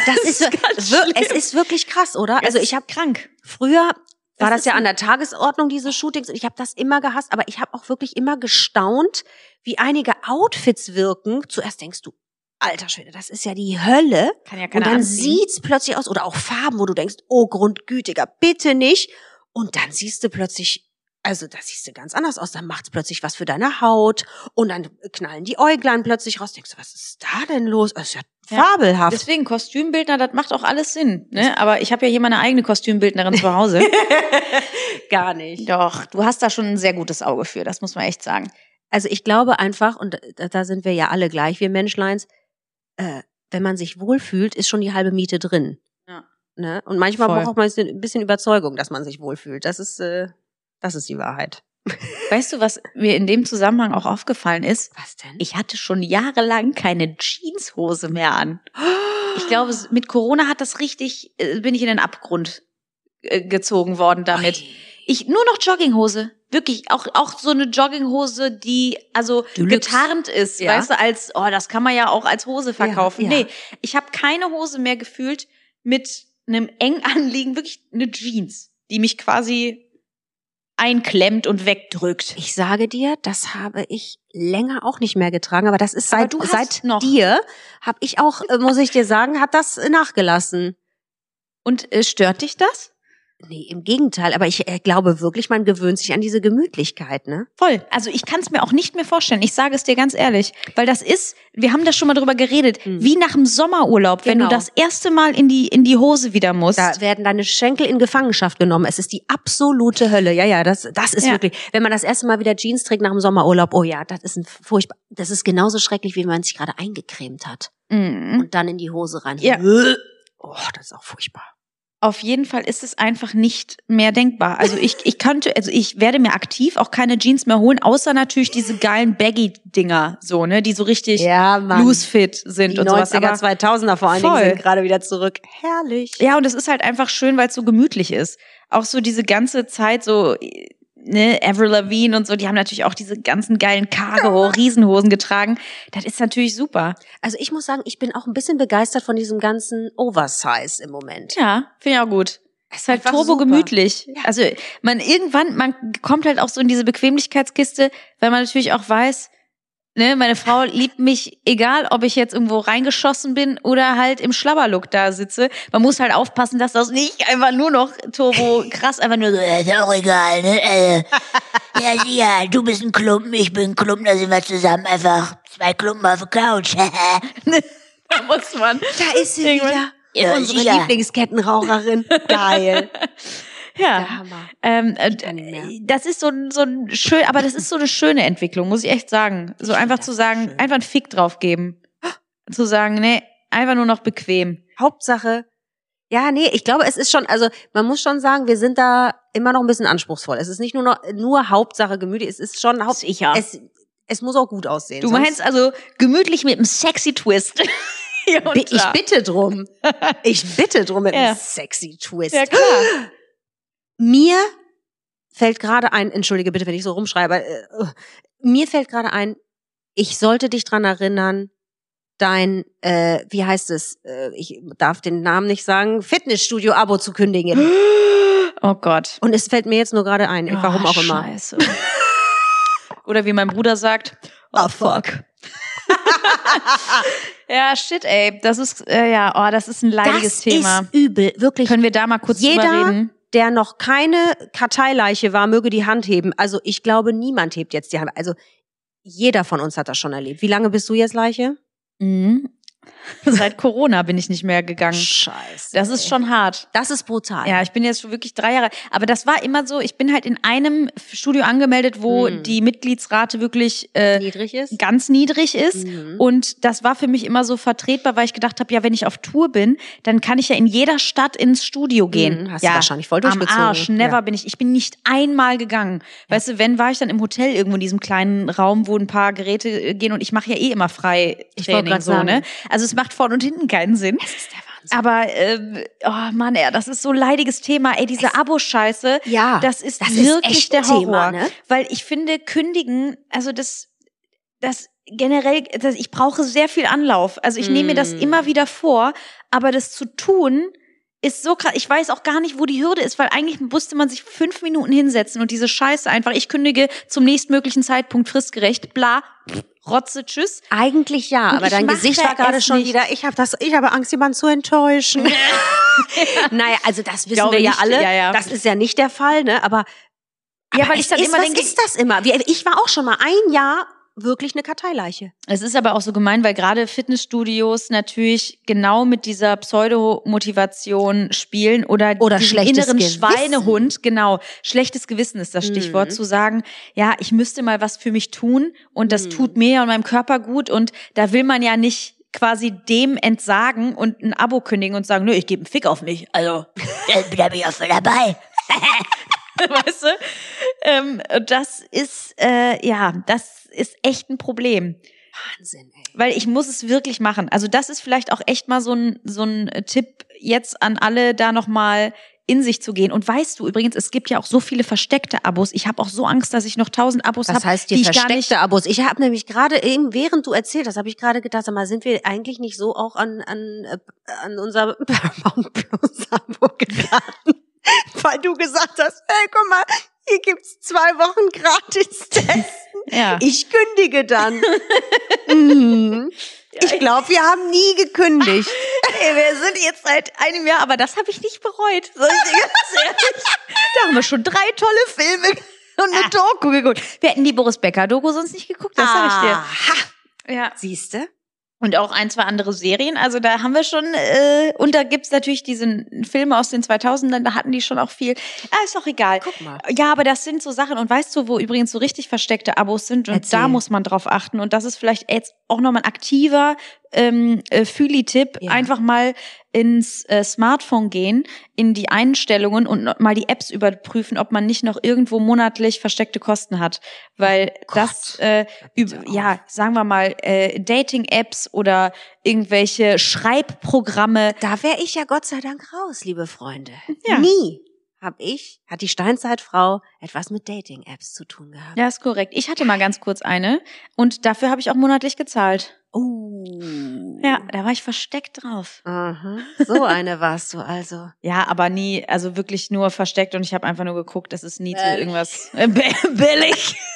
Das ist, ganz wir- schlimm. es ist wirklich krass, oder? Also ich habe krank. früher war Das das, ist ja an der Tagesordnung diese Shootings und ich habe das immer gehasst, aber ich habe auch wirklich immer gestaunt, wie einige Outfits wirken. Zuerst denkst du, alter Schwede, das ist ja die Hölle. Kann ja Und keiner dann anziehen. sieht's plötzlich aus oder auch Farben, wo du denkst, oh Grundgütiger, bitte nicht. Und dann siehst du plötzlich, also das siehst du ganz anders aus. Dann macht's plötzlich was für deine Haut und dann knallen die Äuglein plötzlich raus. Denkst du, was ist da denn los? Das ist ja, Ja. fabelhaft. Deswegen Kostümbildner, das macht auch alles Sinn. Ne? Aber ich habe ja hier meine eigene Kostümbildnerin zu Hause. (laughs) Gar nicht. Doch, du hast da schon ein sehr gutes Auge für, das muss man echt sagen. Also ich glaube einfach, und da, sind wir ja alle gleich, wir Menschleins, äh, wenn man sich wohlfühlt, ist schon die halbe Miete drin. Ja. Ne? Und manchmal Voll. braucht man ein bisschen Überzeugung, dass man sich wohlfühlt. Das ist, äh, das ist die Wahrheit. Weißt du, was mir in dem Zusammenhang auch aufgefallen ist? Was denn? Ich hatte schon jahrelang keine Jeanshose mehr an. Ich glaube, mit Corona hat das richtig, äh, bin ich in den Abgrund äh, gezogen worden damit. Ui. Ich nur noch Jogginghose. Wirklich, auch, auch so eine Jogginghose, die also Deluxe. getarnt ist, Ja. weißt du, als, oh, das kann man ja auch als Hose verkaufen. Ja, ja. Nee, ich habe keine Hose mehr gefühlt mit einem eng (laughs) anliegen, wirklich eine Jeans, die mich quasi einklemmt und wegdrückt. Ich sage dir, das habe ich länger auch nicht mehr getragen, aber das ist seit, seit noch. dir, habe ich auch, äh, muss ich dir sagen, hat das nachgelassen. Und äh, stört dich das? Nee, im Gegenteil, aber ich äh, glaube wirklich, man gewöhnt sich an diese Gemütlichkeit, ne? Voll. Also ich kann es mir auch nicht mehr vorstellen. Ich sage es dir ganz ehrlich, weil das ist, wir haben da schon mal drüber geredet, wie nach dem Sommerurlaub, wenn du Genau. das erste Mal in die in die Hose wieder musst. Da werden deine Schenkel in Gefangenschaft genommen. Es ist die absolute Hölle. Ja, ja, das, das ist Ja. wirklich. Wenn man das erste Mal wieder Jeans trägt nach dem Sommerurlaub, oh ja, das ist ein furchtbar. Das ist genauso schrecklich, wie wenn man sich gerade eingecremt hat Mhm. und dann in die Hose rein. Ja. Oh, das ist auch furchtbar. Auf jeden Fall ist es einfach nicht mehr denkbar. Also ich, ich könnte, also ich werde mir aktiv auch keine Jeans mehr holen, außer natürlich diese geilen Baggy-Dinger, so, ne, die so richtig Ja, loose fit sind Die und sowas. 90er, Aber 2000er vor allen Voll. Dingen sind gerade wieder zurück. Herrlich. Ja, und es ist halt einfach schön, weil es so gemütlich ist. Auch so diese ganze Zeit so, ne, Avril Lavigne und so, die haben natürlich auch diese ganzen geilen Cargo, Riesenhosen getragen. Das ist natürlich super. Also ich muss sagen, ich bin auch ein bisschen begeistert von diesem ganzen Oversize im Moment. Ja, finde ich auch gut. Es ist halt einfach turbo super. gemütlich. Also man irgendwann, man kommt halt auch so in diese Bequemlichkeitskiste, weil man natürlich auch weiß, ne, meine Frau liebt mich, egal ob ich jetzt irgendwo reingeschossen bin oder halt im Schlabberlook da sitze. Man muss halt aufpassen, dass das nicht einfach nur noch turbo krass, einfach nur so, Äh, Ist auch egal, ne? Äh, (laughs) ja, sicher, du bist ein Klumpen, ich bin ein Klumpen, da sind wir zusammen einfach zwei Klumpen auf der Couch. (laughs) da muss man. Da ist sie wieder. Ja, Unsere. Lieblingskettenraucherin. Geil. (laughs) Ja. Der Hammer. Ähm, äh, das ist so ein, so ein schön, aber das ist so eine schöne Entwicklung, muss ich echt sagen. So Ich einfach zu sagen, schön. einfach einen Fick drauf geben. (gasps) Zu sagen, nee, einfach nur noch bequem. Hauptsache, ja, nee, ich glaube, es ist schon, also man muss schon sagen, wir sind da immer noch ein bisschen anspruchsvoll. Es ist nicht nur noch, nur Hauptsache gemütlich, es ist schon Haupt, Sicher. es, es muss auch gut aussehen. Du meinst also gemütlich mit einem sexy Twist. (laughs) Ich bitte drum. (laughs) Ich bitte drum mit Ja. einem sexy Twist. Ja, klar. (gasps) Mir fällt gerade ein, entschuldige bitte, wenn ich so rumschreibe, äh, äh, mir fällt gerade ein, ich sollte dich dran erinnern, dein, äh, wie heißt es, äh, ich darf den Namen nicht sagen, Fitnessstudio-Abo zu kündigen. (gasps) Oh Gott. Und es fällt mir jetzt nur gerade ein, warum Oh, auch immer. Scheiße. (laughs) Oder wie mein Bruder sagt, Oh, fuck. (laughs) ja, shit, ey. Das ist, äh, ja, oh, das ist ein leidiges das Thema. ist übel, wirklich. Können wir da mal kurz drüber Jeder, reden? Der noch keine Karteileiche war, möge die Hand heben. Also ich glaube, niemand hebt jetzt die Hand. Also jeder von uns hat das schon erlebt. Wie lange bist du jetzt Leiche? Mhm. (laughs) Seit Corona bin ich nicht mehr gegangen. Scheiße. Das ist schon hart. Das ist brutal. Ja, ich bin jetzt schon wirklich drei Jahre. Aber das war immer so, ich bin halt in einem Studio angemeldet, wo Hm. die Mitgliedsrate wirklich äh, niedrig ist. ganz niedrig ist. Mhm. Und das war für mich immer so vertretbar, weil ich gedacht habe, ja, wenn ich auf Tour bin, dann kann ich ja in jeder Stadt ins Studio gehen. Mhm, hast du ja, wahrscheinlich voll am durchgezogen. Arsch, never Ja. bin ich. Ich bin nicht einmal gegangen. Weißt du, wenn war ich dann im Hotel irgendwo in diesem kleinen Raum, wo ein paar Geräte äh, gehen und ich mache ja eh immer frei Ich Training grad so, ne? Also es macht vorne und hinten keinen Sinn. Das ist der Wahnsinn. Aber ähm, oh Mann, ey, das ist so leidiges Thema. Ey, diese Abo-Scheiße, Ja, das ist das ist wirklich echt der ein Horror. Thema, ne? Weil ich finde, kündigen, also das, das generell, das, ich brauche sehr viel Anlauf. Also ich nehme mir das Mm. immer wieder vor, aber das zu tun ist so krass. Ich weiß auch gar nicht, wo die Hürde ist, weil eigentlich musste man sich fünf Minuten hinsetzen und diese Scheiße einfach, ich kündige zum nächstmöglichen Zeitpunkt fristgerecht, bla, Rotze, tschüss. Eigentlich ja, aber ich dein Gesicht war gerade schon nicht. wieder, ich habe das, ich habe Angst, jemanden zu enttäuschen. (laughs) naja, also das wissen wir ja nicht, alle. ja, ja. Das ist ja nicht der Fall, ne? Aber, Ja, aber weil ich dann ist, immer was denke, ist das immer? Ich war auch schon mal ein Jahr wirklich eine Karteileiche. Es ist aber auch so gemein, weil gerade Fitnessstudios natürlich genau mit dieser Pseudo-Motivation spielen oder, Oder inneren Gewissen. Schweinehund, genau, schlechtes Gewissen ist das Stichwort, Mhm. zu sagen, ja, ich müsste mal was für mich tun und das Mhm. tut mir und meinem Körper gut und da will man ja nicht quasi dem entsagen und ein Abo kündigen und sagen, nö, ich gebe einen Fick auf mich. Also, (laughs) Da bin ich auch voll dabei. (laughs) (laughs) weißt du? Ähm, das ist, äh, ja, das ist echt ein Problem. Wahnsinn, ey. Weil ich muss es wirklich machen. Also das ist vielleicht auch echt mal so ein, so ein Tipp jetzt an alle, da nochmal in sich zu gehen. Und weißt du übrigens, es gibt ja auch so viele versteckte Abos. Ich habe auch so Angst, dass ich noch tausend Abos Was habe, heißt die versteckte Abos? Ich habe nämlich gerade eben, während du erzählt hast, habe ich gerade gedacht, sag mal, sind wir eigentlich nicht so auch an an äh, an unser (laughs) Paramount Plus Abo geraten? (laughs) Weil du gesagt hast, hey, guck mal, hier gibt's zwei Wochen gratis (laughs) testen. Ja. Ich kündige dann. (laughs) mhm. Ich glaube, wir haben nie gekündigt. Ey, wir sind jetzt seit einem Jahr, aber das habe ich nicht bereut. Ich ehrlich. Da haben wir schon drei tolle Filme und eine Doku geguckt. Wir hätten die Boris Becker-Doku sonst nicht geguckt, das sag ich dir. Aha. Ja. Siehste? Und auch ein, zwei andere Serien. Also da haben wir schon, äh, und da gibt's natürlich diese Filme aus den 2000ern, da hatten die schon auch viel. Ah, ist doch egal. Guck mal. Ja, aber das sind so Sachen. Und weißt du, wo übrigens so richtig versteckte Abos sind? Und Erzähl. da muss man drauf achten. Und das ist vielleicht jetzt auch nochmal ein aktiver ähm, äh, Fühli-Tipp. Ja. Einfach mal ins äh, Smartphone gehen, in die Einstellungen und mal die Apps überprüfen, ob man nicht noch irgendwo monatlich versteckte Kosten hat. Weil das, äh, bitte üb- ja, sagen wir mal, äh, Dating-Apps oder irgendwelche Schreibprogramme. Da wäre ich ja Gott sei Dank raus, liebe Freunde. Ja. Nie hab ich, hat die Steinzeitfrau etwas mit Dating-Apps zu tun gehabt. Ja, ist korrekt. Ich hatte mal ganz kurz eine und dafür habe ich auch monatlich gezahlt. Oh. Ja, da war ich versteckt drauf. Aha. So eine (laughs) warst du also. Ja, aber nie, also wirklich nur versteckt und ich habe einfach nur geguckt, es ist nie zu Billig. irgendwas äh, bi- (laughs) billig. (laughs)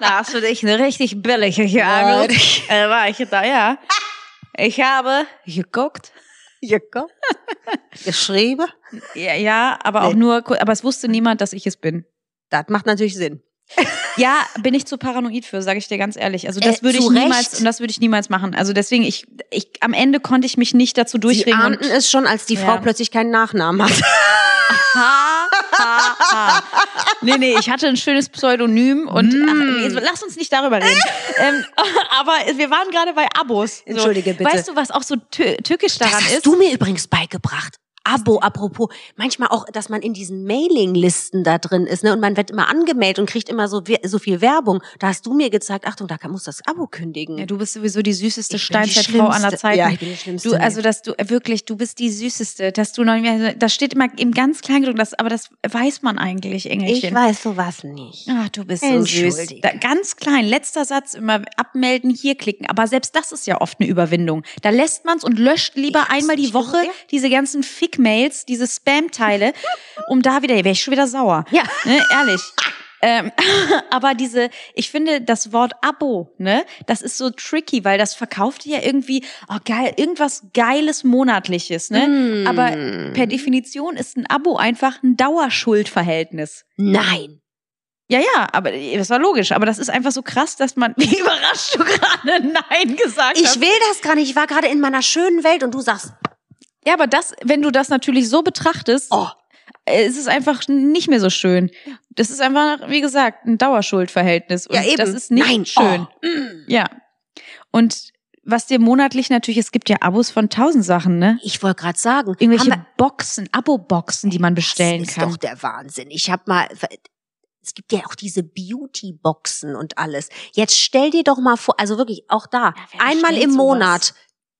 Da hast du dich eine richtig billige geangelt. Äh, war ich da, ja. Ich habe geguckt. Jacke. (laughs) Geschrieben. Ja, ja aber auch Nee. nur, ku- aber es wusste niemand, dass ich es bin. Das macht natürlich Sinn. Ja, bin ich zu paranoid für, sage ich dir ganz ehrlich. Also das Äh, würde ich niemals Recht. und das würde ich niemals machen. Also deswegen ich ich am Ende konnte ich mich nicht dazu Sie durchringen ahnten und es schon, als die Ja. Frau plötzlich keinen Nachnamen hat. ha, ha, ha. Nee, nee, ich hatte ein schönes Pseudonym und Mm. ach, nee, lass uns nicht darüber reden. (laughs) ähm, aber wir waren gerade bei Abos. So. Entschuldige bitte. Weißt du, was auch so tü tückisch daran das hast ist? du mir übrigens beigebracht. Abo, apropos, manchmal auch, dass man in diesen Mailinglisten da drin ist, ne, und man wird immer angemeldet und kriegt immer so, so viel Werbung. Da hast du mir gezeigt, Achtung, da muss das Abo kündigen. ja, du bist sowieso die süßeste Steinzeitfrau aller. Zeiten. Ja, ich bin die Schlimmste. Du, also, dass du äh, wirklich, du bist die süßeste, dass du noch mehr, das steht immer im ganz kleinen gedruckt, das, aber das weiß man eigentlich, Engelchen. ich weiß sowas nicht. Ach, du bist so süß. Da, ganz klein, letzter Satz, immer abmelden, hier klicken. Aber selbst das ist ja oft eine Überwindung. Da lässt man's und löscht lieber einmal die Woche diese ganzen Fick-Mails, diese Spam-Teile, um da wieder, wäre ich schon wieder sauer. Ja. Ne, ehrlich. Ähm, (laughs) aber diese, ich finde das Wort Abo, ne, das ist so tricky, weil das verkauft ja irgendwie, oh geil, irgendwas Geiles Monatliches, ne? Mm. Aber per Definition ist ein Abo einfach ein Dauerschuldverhältnis. Nein. Ja, ja, aber das war logisch. Aber das ist einfach so krass, dass man, (laughs) wie überrascht du gerade Nein gesagt Ich hast. will das gar nicht. Ich war gerade in meiner schönen Welt und du sagst, Ja, aber das, wenn du das natürlich so betrachtest, oh, äh, ist es einfach nicht mehr so schön. Das ist einfach, wie gesagt, ein Dauerschuldverhältnis. Und ja eben. das ist nicht Nein. schön. Oh. Mm. Ja. Und was dir monatlich natürlich, es gibt ja Abos von tausend Sachen, ne? Ich wollte gerade sagen, Irgendwelche Boxen, Abo-Boxen, die man bestellen das ist kann. doch der Wahnsinn. Ich habe mal, es gibt ja auch diese Beauty-Boxen und alles. Jetzt stell dir doch mal vor, also wirklich auch da, wer einmal im? Monat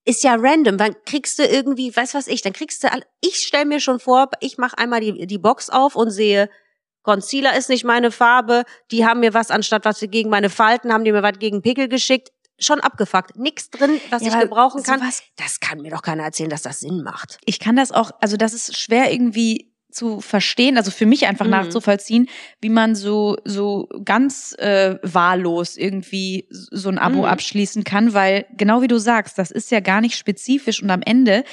ist ja random. Dann kriegst du irgendwie, weiß was ich, dann kriegst du, ich stell mir schon vor, ich mache einmal die, die Box auf und sehe, Concealer ist nicht meine Farbe, die haben mir was anstatt was gegen meine Falten, haben die mir was gegen Pickel geschickt. Schon abgefuckt. Nix drin, was Ja, ich gebrauchen kann. sowas- Das kann mir doch keiner erzählen, dass das Sinn macht. ich kann das auch, also das ist schwer irgendwie zu verstehen, also für mich einfach Mhm. nachzuvollziehen, wie man so so ganz äh, wahllos irgendwie so ein Abo Mhm. abschließen kann, weil genau wie du sagst, das ist ja gar nicht spezifisch und am Ende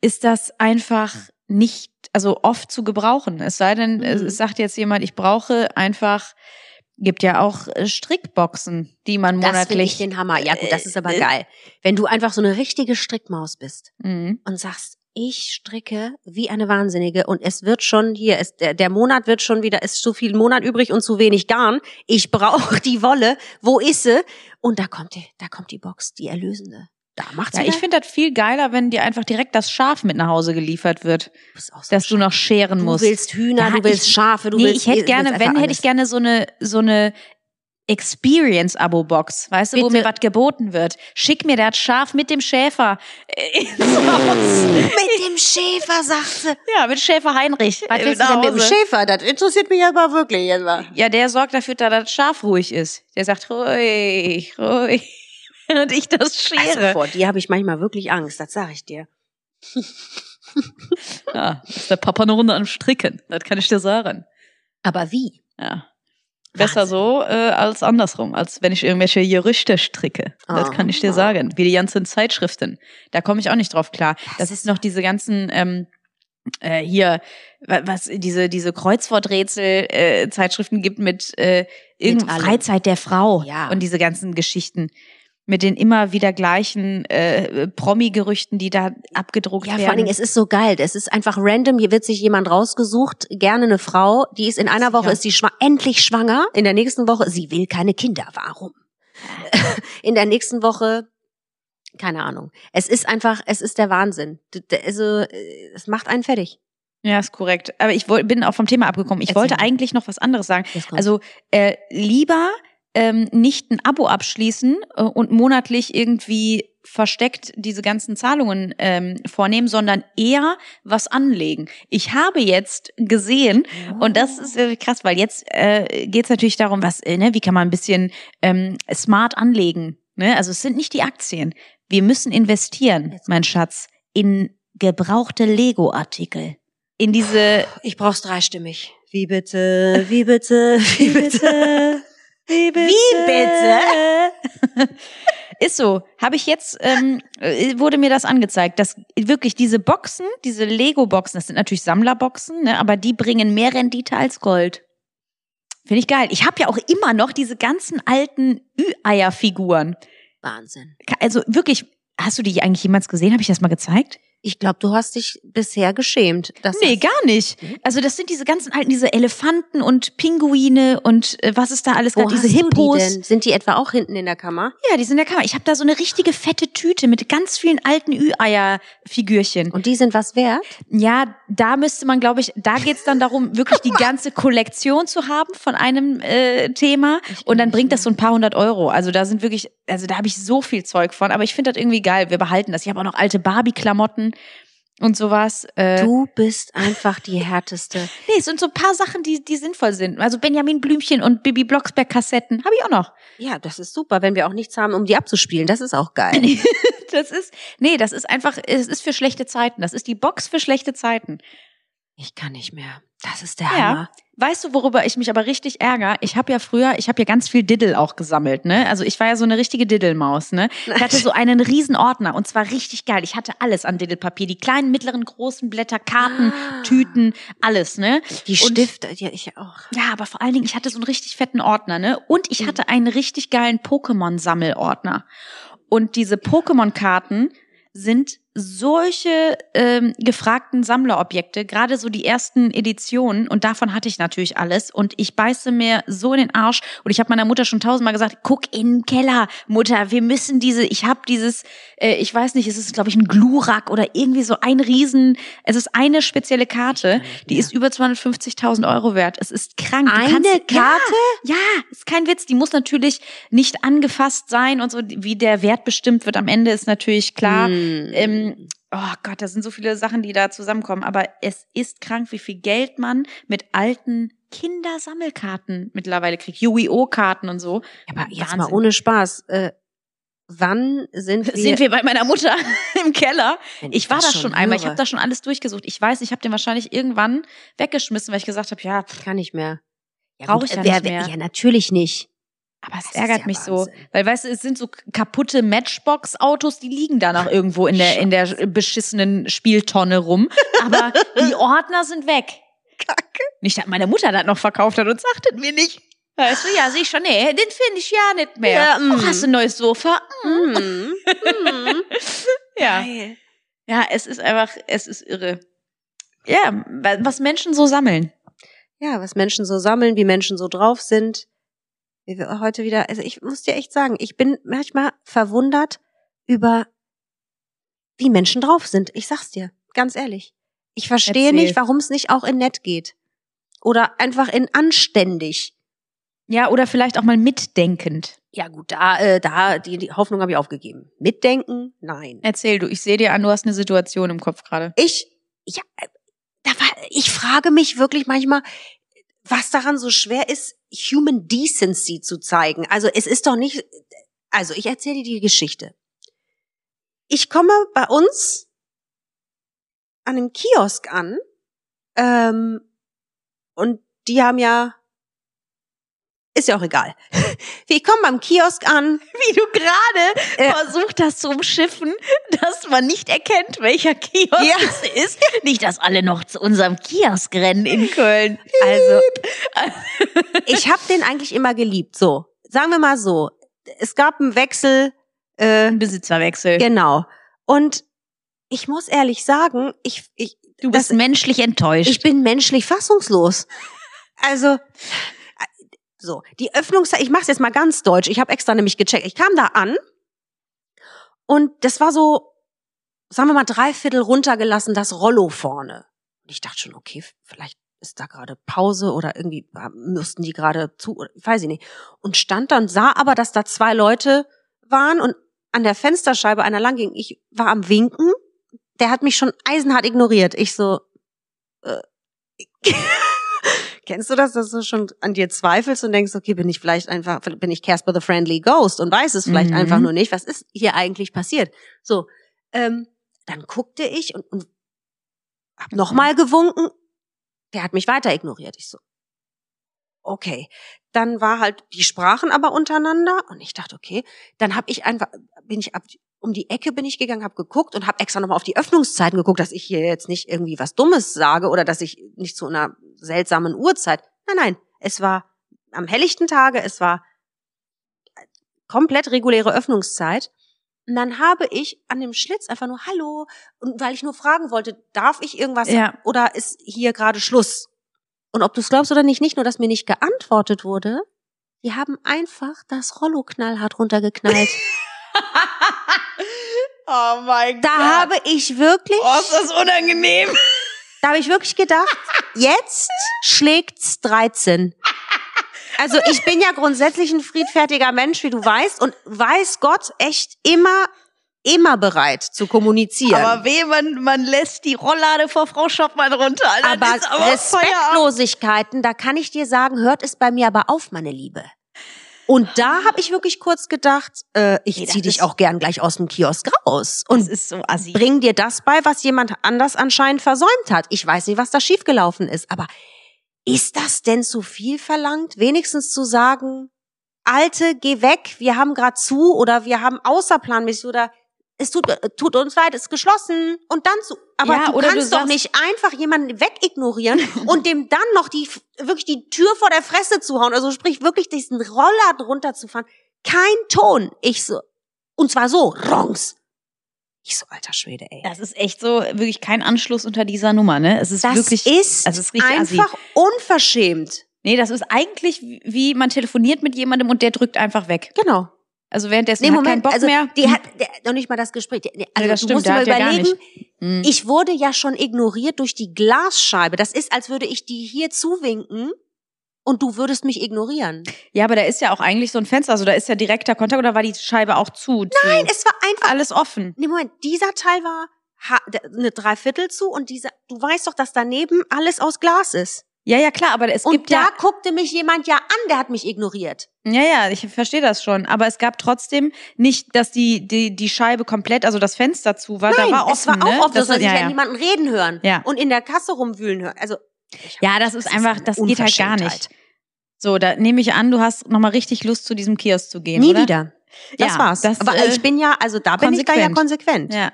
ist das einfach nicht, also oft zu gebrauchen. Es sei denn, es, Mhm. es sagt jetzt jemand, ich brauche einfach, gibt ja auch äh, Strickboxen, die man Das finde ich monatlich. den Hammer. Ja gut, das ist aber Äh, geil. Wenn du einfach so eine richtige Strickmaus bist Mhm. und sagst, ich stricke wie eine Wahnsinnige und es wird schon hier, ist, der, der Monat wird schon wieder, ist zu viel Monat übrig und zu wenig Garn. Ich brauche die Wolle. Wo ist sie? Und da kommt die, da kommt die Box, die erlösende. Da macht's Ja, wieder- ich finde das viel geiler, wenn dir einfach direkt das Schaf mit nach Hause geliefert wird, Du so dass du noch scheren Du musst. willst Hühner, Ja, du willst ich- Schafe, du nee, willst. ich hätte du gerne, wenn einfach hätte ich alles. gerne so eine so eine Experience-Abo-Box, weißt du, wo Bitte. mir was geboten wird. Schick mir das Schaf mit dem Schäfer ins (laughs) Haus. Mit dem Schäfer, sagst du. Ja, mit Schäfer Heinrich. Was willst du mit dem. Schäfer? Das interessiert mich aber wirklich jetzt mal. Ja, der sorgt dafür, dass das Schaf ruhig ist. Der sagt ruhig, ruhig. (laughs) Und ich das schere. Also vor dir habe ich manchmal wirklich Angst, das sage ich dir. (laughs) ja, ist der Papa eine Runde am Stricken. Das kann ich dir sagen. Aber wie? Ja. Besser Wahnsinn. so äh, als andersrum, als wenn ich irgendwelche Gerüchte stricke. Das Oh. kann ich dir sagen. Wie die ganzen Zeitschriften. Da komme ich auch nicht drauf klar. Das, ist noch diese ganzen ähm, äh, hier, wa- was diese diese Kreuzworträtsel äh, gibt mit äh, irgendeiner. Freizeit der Frau Ja. und diese ganzen Geschichten mit den immer wieder gleichen äh, Promi-Gerüchten, die da abgedruckt Ja, werden. vor allen Dingen, es ist so geil. Es ist einfach random. Hier wird sich jemand rausgesucht, gerne eine Frau, die ist in einer Woche Ja. ist sie schwa endlich schwanger. In der nächsten Woche, sie will keine Kinder. Warum? (laughs) In der nächsten Woche, keine Ahnung. Es ist einfach, es ist der Wahnsinn. Also, äh, es macht einen fertig. ja, ist korrekt. Aber ich bin auch vom Thema abgekommen. Ich Erzähl wollte eigentlich noch was anderes sagen. Also äh, lieber ähm, nicht ein Abo abschließen äh, und monatlich irgendwie versteckt diese ganzen Zahlungen ähm, vornehmen, sondern eher was anlegen. Ich habe jetzt gesehen, und das ist äh, krass, weil jetzt äh, geht es natürlich darum, was, äh, ne, wie kann man ein bisschen ähm, smart anlegen. Ne? Also es sind nicht die Aktien. Wir müssen investieren, Jetzt mein Schatz, in gebrauchte Lego-Artikel. In diese ich brauch's dreistimmig. Wie bitte? Wie bitte? Wie (laughs) bitte? Wie bitte? (laughs) Ist so. Habe ich jetzt, ähm, äh, wurde mir das angezeigt, dass wirklich diese Boxen, diese Lego-Boxen, das sind natürlich Sammlerboxen, ne, aber die bringen mehr Rendite als Gold. Finde ich geil. Ich habe ja auch immer noch diese ganzen alten Ü-Eier-Figuren. Wahnsinn. Also wirklich, hast du die eigentlich jemals gesehen? Habe ich das mal gezeigt? Ich glaube, du hast dich bisher geschämt. Nee, gar nicht. Mhm. Also das sind diese ganzen alten, diese Elefanten und Pinguine und äh, was ist da alles, Wo gab, diese Hippos. Die? Sind die etwa auch hinten in der Kammer? Ja, die sind in der Kammer. Ich habe da so eine richtige fette Tüte mit ganz vielen alten Ü-Eier-Figürchen. Und die sind was wert? Ja, da müsste man, glaube ich, da geht's dann darum, wirklich die (laughs) ganze Kollektion zu haben von einem äh, Thema. Und dann bringt das so ein paar hundert Euro. Also da sind wirklich, also da habe ich so viel Zeug von. Aber ich finde das irgendwie geil. Wir behalten das. Ich habe auch noch alte Barbie-Klamotten und sowas. Äh, Du bist einfach die härteste. (laughs) nee, es sind so ein paar Sachen, die, die sinnvoll sind. Also Benjamin Blümchen und Bibi Blocksberg-Kassetten habe ich auch noch. Ja, das ist super, wenn wir auch nichts haben, um die abzuspielen. Das ist auch geil. (laughs) Das ist, nee, das ist einfach, es ist für schlechte Zeiten. Das ist die Box für schlechte Zeiten. Ich kann nicht mehr. Das ist der Ja. Hammer. Weißt du, worüber ich mich aber richtig ärgere? Ich habe ja früher, ich habe ja ganz viel Diddle auch gesammelt, ne? Also ich war ja so eine richtige Diddle-Maus, ne? Ich hatte so einen riesen Ordner und zwar richtig geil. Ich hatte alles an Diddle-Papier, die kleinen, mittleren, großen Blätter, Karten, Ah. Tüten, alles, ne? Die Stifte, ja, ich auch. Ja, aber vor allen Dingen, ich hatte so einen richtig fetten Ordner, ne? Und ich Mhm. hatte einen richtig geilen Pokémon-Sammelordner. Und diese Pokémon-Karten sind solche ähm, gefragten Sammlerobjekte, gerade so die ersten Editionen und davon hatte ich natürlich alles und ich beiße mir so in den Arsch und ich habe meiner Mutter schon tausendmal gesagt, guck in den Keller, Mutter, wir müssen diese, ich habe dieses, äh, ich weiß nicht, es ist glaube ich ein Glurak oder irgendwie so ein Riesen, es ist eine spezielle Karte, die ist über 250.000 Euro wert, es ist krank. Du Eine kannst- Karte? Ja, ja, ist kein Witz, die muss natürlich nicht angefasst sein und so, wie der Wert bestimmt wird am Ende ist natürlich klar. Hm. Ähm, oh Gott, das sind so viele Sachen, die da zusammenkommen. Aber es ist krank, wie viel Geld man mit alten Kindersammelkarten mittlerweile kriegt. Yu-Gi-Oh-Karten und so. aber jetzt Wahnsinn. mal ohne Spaß. Äh, wann sind wir? Sind wir bei meiner Mutter (laughs) im Keller? Wenn Ich war das da schon einmal, ich habe da schon alles durchgesucht. Ich weiß, ich habe den wahrscheinlich irgendwann weggeschmissen, weil ich gesagt habe, ja, pff, kann nicht mehr. Ja, Brauch gut, ich ja nicht mehr. Ja, natürlich nicht. Aber es Das ärgert ja mich so. Wahnsinn. Weil, weißt du, es sind so kaputte Matchbox-Autos, die liegen da noch irgendwo in der, in der beschissenen Spieltonne rum. Aber (laughs) die Ordner sind weg. Kacke. Nicht, dass meine Mutter das noch verkauft hat und sagte mir nicht. Weißt du, ja, sehe ich schon, nee, den finde ich ja nicht mehr. Ja, mm. oh, hast du ein neues Sofa? Mm. Hm. Hm. (laughs) Ja. Geil. Ja, es ist einfach, es ist irre. Ja, wa- was Menschen so sammeln. Ja, was Menschen so sammeln, wie Menschen so drauf sind. Heute wieder, also ich muss dir echt sagen, ich bin manchmal verwundert über, wie Menschen drauf sind. Ich sag's dir, ganz ehrlich. Ich verstehe Erzähl. nicht, warum es nicht auch in nett geht. Oder einfach in anständig. Ja, oder vielleicht auch mal mitdenkend. Ja gut, da, äh, da, die, die Hoffnung habe ich aufgegeben. Mitdenken? Nein. Erzähl du, ich sehe dir an, du hast eine Situation im Kopf gerade. Ich, ja, äh, da war, ich frage mich wirklich manchmal, was daran so schwer ist, Human Decency zu zeigen. Also es ist doch nicht, also ich erzähle dir die Geschichte. Ich komme bei uns an einem Kiosk an ähm, und die haben ja ist ja auch egal. Ich komme beim Kiosk an. (laughs) Wie du gerade Äh. versucht hast zu umschiffen, dass man nicht erkennt, welcher Kiosk Ja. es ist. Nicht, dass alle noch zu unserem Kiosk rennen in Köln. Also, (laughs) (laughs) ich habe den eigentlich immer geliebt. So, sagen wir mal so. Es gab einen Wechsel, äh, Ein Besitzerwechsel. genau. Und ich muss ehrlich sagen, ich, ich, Du bist das- menschlich enttäuscht. ich bin menschlich fassungslos. Also, so, die Öffnungszeit, ich mach's jetzt mal ganz deutsch. Ich habe extra nämlich gecheckt. Ich kam da an und das war so, sagen wir mal, dreiviertel runtergelassen, das Rollo vorne. Und ich dachte schon, okay, vielleicht ist da gerade Pause oder irgendwie äh, müssten die gerade zu, weiß ich nicht. Und stand dann, sah aber, dass da zwei Leute waren und an der Fensterscheibe einer lang ging. Ich war am Winken. Der hat mich schon eisenhart ignoriert. Ich so, äh, Kennst du das, dass du schon an dir zweifelst und denkst, okay, bin ich vielleicht einfach, bin ich Casper the Friendly Ghost und weiß es vielleicht Mhm. einfach nur nicht. Was ist hier eigentlich passiert? So, ähm, dann guckte ich und, und hab nochmal gewunken. Der hat mich weiter ignoriert. Ich so, okay. Dann war halt, die sprachen aber untereinander und ich dachte, okay. Dann hab ich einfach, bin ich ab, um die Ecke bin ich gegangen, hab geguckt und hab extra nochmal auf die Öffnungszeiten geguckt, dass ich hier jetzt nicht irgendwie was Dummes sage oder dass ich nicht zu einer seltsamen Uhrzeit. Nein, nein, es war am helllichten Tage, es war komplett reguläre Öffnungszeit. Und dann habe ich an dem Schlitz einfach nur Hallo und weil ich nur fragen wollte, darf ich irgendwas Ja. oder ist hier gerade Schluss? Und ob du es glaubst oder nicht, nicht nur, dass mir nicht geantwortet wurde, die haben einfach das Rollo knallhart runtergeknallt. (laughs) oh mein Da habe ich wirklich, Oh, ist das unangenehm. da habe ich wirklich gedacht, jetzt schlägt's 13. Also ich bin ja grundsätzlich ein friedfertiger Mensch, wie du weißt, und weiß Gott echt immer, immer bereit zu kommunizieren. Aber weh, man, man lässt die Rolllade vor Frau Schoppmann runter. Dann aber aber. Respektlosigkeiten, da kann ich dir sagen, hört es bei mir aber auf, meine Liebe. Und da habe ich wirklich kurz gedacht, äh, ich Nee, zieh dich auch gern gleich aus dem Kiosk raus. Und so bring dir das bei, was jemand anders anscheinend versäumt hat. Ich weiß nicht, was da schiefgelaufen ist, aber ist das denn zu viel verlangt? Wenigstens zu sagen, Alte, geh weg, wir haben gerade zu oder wir haben außerplanmäßig oder es tut, tut uns leid, es ist geschlossen und dann zu. Aber Ja, du oder du kannst doch nicht einfach jemanden wegignorieren (laughs) und dem dann noch die wirklich die Tür vor der Fresse zu hauen. Also sprich wirklich diesen Roller drunter zu fahren. Kein Ton. Ich so. Und zwar so, Rongs. Ich so, alter Schwede, ey. Das ist echt so wirklich kein Anschluss unter dieser Nummer, ne? Es ist Das wirklich. ist, es ist richtig assi. einfach unverschämt. Nee, das ist eigentlich wie man telefoniert mit jemandem und der drückt einfach weg. Genau. Also währenddessen Nee, hat Moment, keinen Bock also mehr. die hat der, noch nicht mal das Gespräch. Die, also das du stimmt, musst der dir hat mal ja überlegen, Hm. ich wurde ja schon ignoriert durch die Glasscheibe. Das ist, als würde ich die hier zuwinken und du würdest mich ignorieren. Ja, aber da ist ja auch eigentlich so ein Fenster, also da ist ja direkter Kontakt oder war die Scheibe auch zu? Nein, zu? es war einfach. alles offen. Nee, Moment, dieser Teil war eine Dreiviertel zu und dieser, du weißt doch, dass daneben alles aus Glas ist. Ja, ja, klar, aber es und gibt da ja guckte mich jemand ja an, der hat mich ignoriert. Ja, ja, ich verstehe das schon. Aber es gab trotzdem nicht, dass die, die, die Scheibe komplett, also das Fenster zu war. Nein, da war offen, es war auch ne? offen, das Das- heißt, ich ja, ja. niemanden reden hören Ja. und in der Kasse rumwühlen hören. Also ja, das ist einfach, das geht halt gar nicht. So, da nehme ich an, du hast nochmal richtig Lust, zu diesem Kiosk zu gehen, Nie oder? wieder. Das Ja, war's. das, Aber äh, ich bin ja, also da bin ich da ja konsequent. Ja.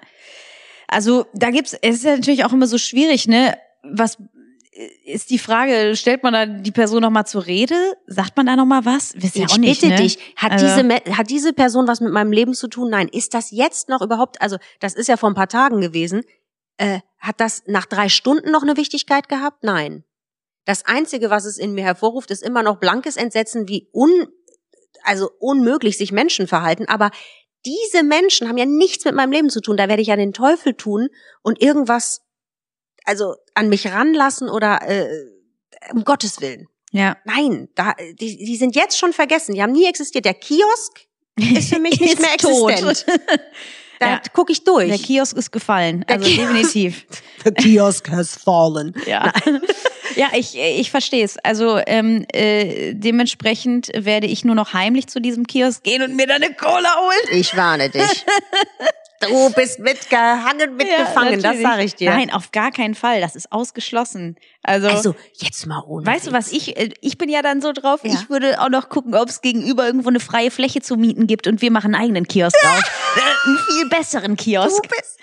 Also da gibt's, es ist ja natürlich auch immer so schwierig, ne? Was ist die Frage, stellt man da die Person nochmal zur Rede? Sagt man da nochmal was? Wisst ihr auch nicht, bitte ne? dich, hat, Also- diese, hat diese Person was mit meinem Leben zu tun? Nein. Ist das jetzt noch überhaupt, also das ist ja vor ein paar Tagen gewesen, äh, hat das nach drei Stunden noch eine Wichtigkeit gehabt? Nein. Das Einzige, was es in mir hervorruft, ist immer noch blankes Entsetzen, wie un, also unmöglich sich Menschen verhalten. Aber diese Menschen haben ja nichts mit meinem Leben zu tun. Da werde ich ja den Teufel tun und irgendwas, also an mich ranlassen oder äh, um Gottes Willen. Ja. Nein, da, die, die sind jetzt schon vergessen. Die haben nie existiert. Der Kiosk ist für mich (laughs) nicht Ist mehr tot. existent. (laughs) Da Ja. gucke ich durch. Der Kiosk ist gefallen. Der Also Kiosk- definitiv. (laughs) The kiosk has fallen. Ja. Ja, ich, ich verstehe es. Also ähm, äh, dementsprechend werde ich nur noch heimlich zu diesem Kiosk gehen und mir dann eine Cola holen. Ich warne dich. Du bist mitgehangen, mitgefangen, das natürlich. sage ich dir. Nein, auf gar keinen Fall. Das ist ausgeschlossen. Also, Also, jetzt mal ohne weißt du, was ich, äh, ich bin ja dann so drauf, Ja. ich würde auch noch gucken, ob es gegenüber irgendwo eine freie Fläche zu mieten gibt und wir machen einen eigenen Kiosk auf. Äh, einen viel besseren Kiosk. Du bist,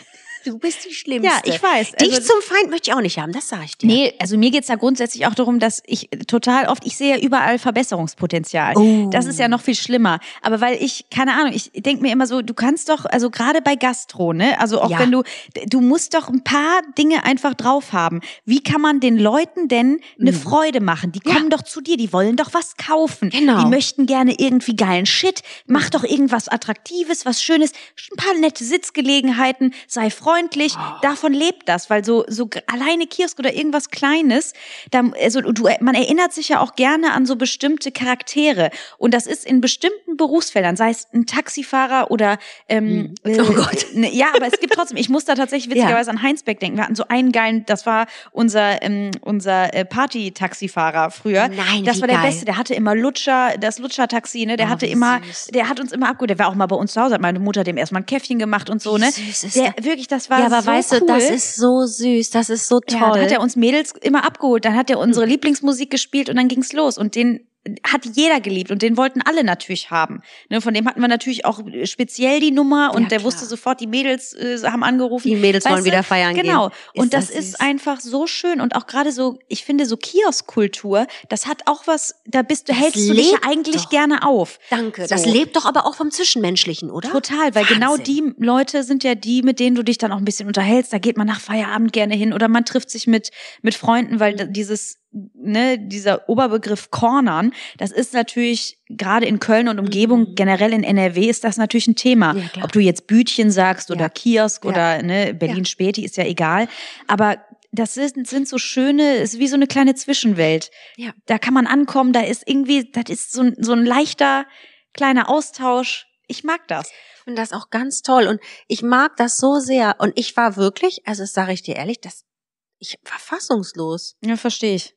du bist die Schlimmste. Ja, ich weiß. Dich Also- zum Feind möchte ich auch nicht haben, das sage ich dir. Nee, also mir geht's da grundsätzlich auch darum, dass ich total oft, ich sehe ja überall Verbesserungspotenzial. Oh. Das ist ja noch viel schlimmer. Aber weil ich, keine Ahnung, ich denke mir immer so, du kannst doch, also gerade bei Gastro, ne, also auch Ja. wenn du, du musst doch ein paar Dinge einfach drauf haben. Wie kann man den Leuten denn eine Freude machen? Die Mhm. Ja. kommen doch zu dir, die wollen doch was kaufen. Genau. Mhm. Die möchten gerne irgendwie geilen Shit. Mach doch irgendwas Attraktives, was Schönes, ein paar nette Sitzgelegenheiten, sei freundlich. Oh. Davon lebt das, weil so, so alleine Kiosk oder irgendwas Kleines, da, also du, man erinnert sich ja auch gerne an so bestimmte Charaktere. Und das ist in bestimmten Berufsfeldern, sei es ein Taxifahrer oder ähm, äh, Oh Gott. ne, ja, aber es gibt trotzdem, ich muss da tatsächlich (laughs) witzigerweise an Heinsberg denken. Wir hatten so einen geilen, das war unser, ähm, unser äh, Party-Taxifahrer früher. Nein, das war der geil. Beste, der hatte immer Lutscher, das Lutscher-Taxi, ne? Der Oh, hatte immer, süß. der hat uns immer abgeholt, der war auch mal bei uns zu Hause, hat meine Mutter dem erstmal ein Käffchen gemacht und so, ne? süß ist der, der? wirklich, das war ja, aber so weißt cool. du, das ist so süß, das ist so toll. Ja, dann hat er uns Mädels immer abgeholt, dann hat er unsere Lieblingsmusik gespielt und dann ging's los und den hat jeder geliebt und den wollten alle natürlich haben. Ne, von dem hatten wir natürlich auch speziell die Nummer und Ja, der klar. wusste sofort, die Mädels äh, haben angerufen. Die Mädels Weißt wollen du? wieder feiern gehen. Genau. Und das, das ist einfach so schön und auch gerade so, ich finde so Kioskkultur, das hat auch was, da bist du, Das hältst du dich eigentlich doch. gerne auf. Danke. Das So. lebt doch aber auch vom Zwischenmenschlichen, oder? Total, weil genau Wahnsinn. die Leute sind ja die, mit denen du dich dann auch ein bisschen unterhältst. Da geht man nach Feierabend gerne hin oder man trifft sich mit, mit Freunden, weil da- dieses, ne, dieser Oberbegriff Cornern, das ist natürlich gerade in Köln und Umgebung, generell in NRW ist das natürlich ein Thema. Mhm. Ja. Ob du jetzt Bütchen sagst oder Ja. Kiosk Ja. oder ne, Berlin Späti, ist ja egal. Aber das sind, sind so schöne, ist wie so eine kleine Zwischenwelt. Ja. Da kann man ankommen, da ist irgendwie, das ist so ein, so ein leichter, kleiner Austausch. Ich mag das. Ich finde das auch ganz toll und ich mag das so sehr. Und ich war wirklich, also das sage ich dir ehrlich, das, ich war fassungslos. Ja, verstehe ich.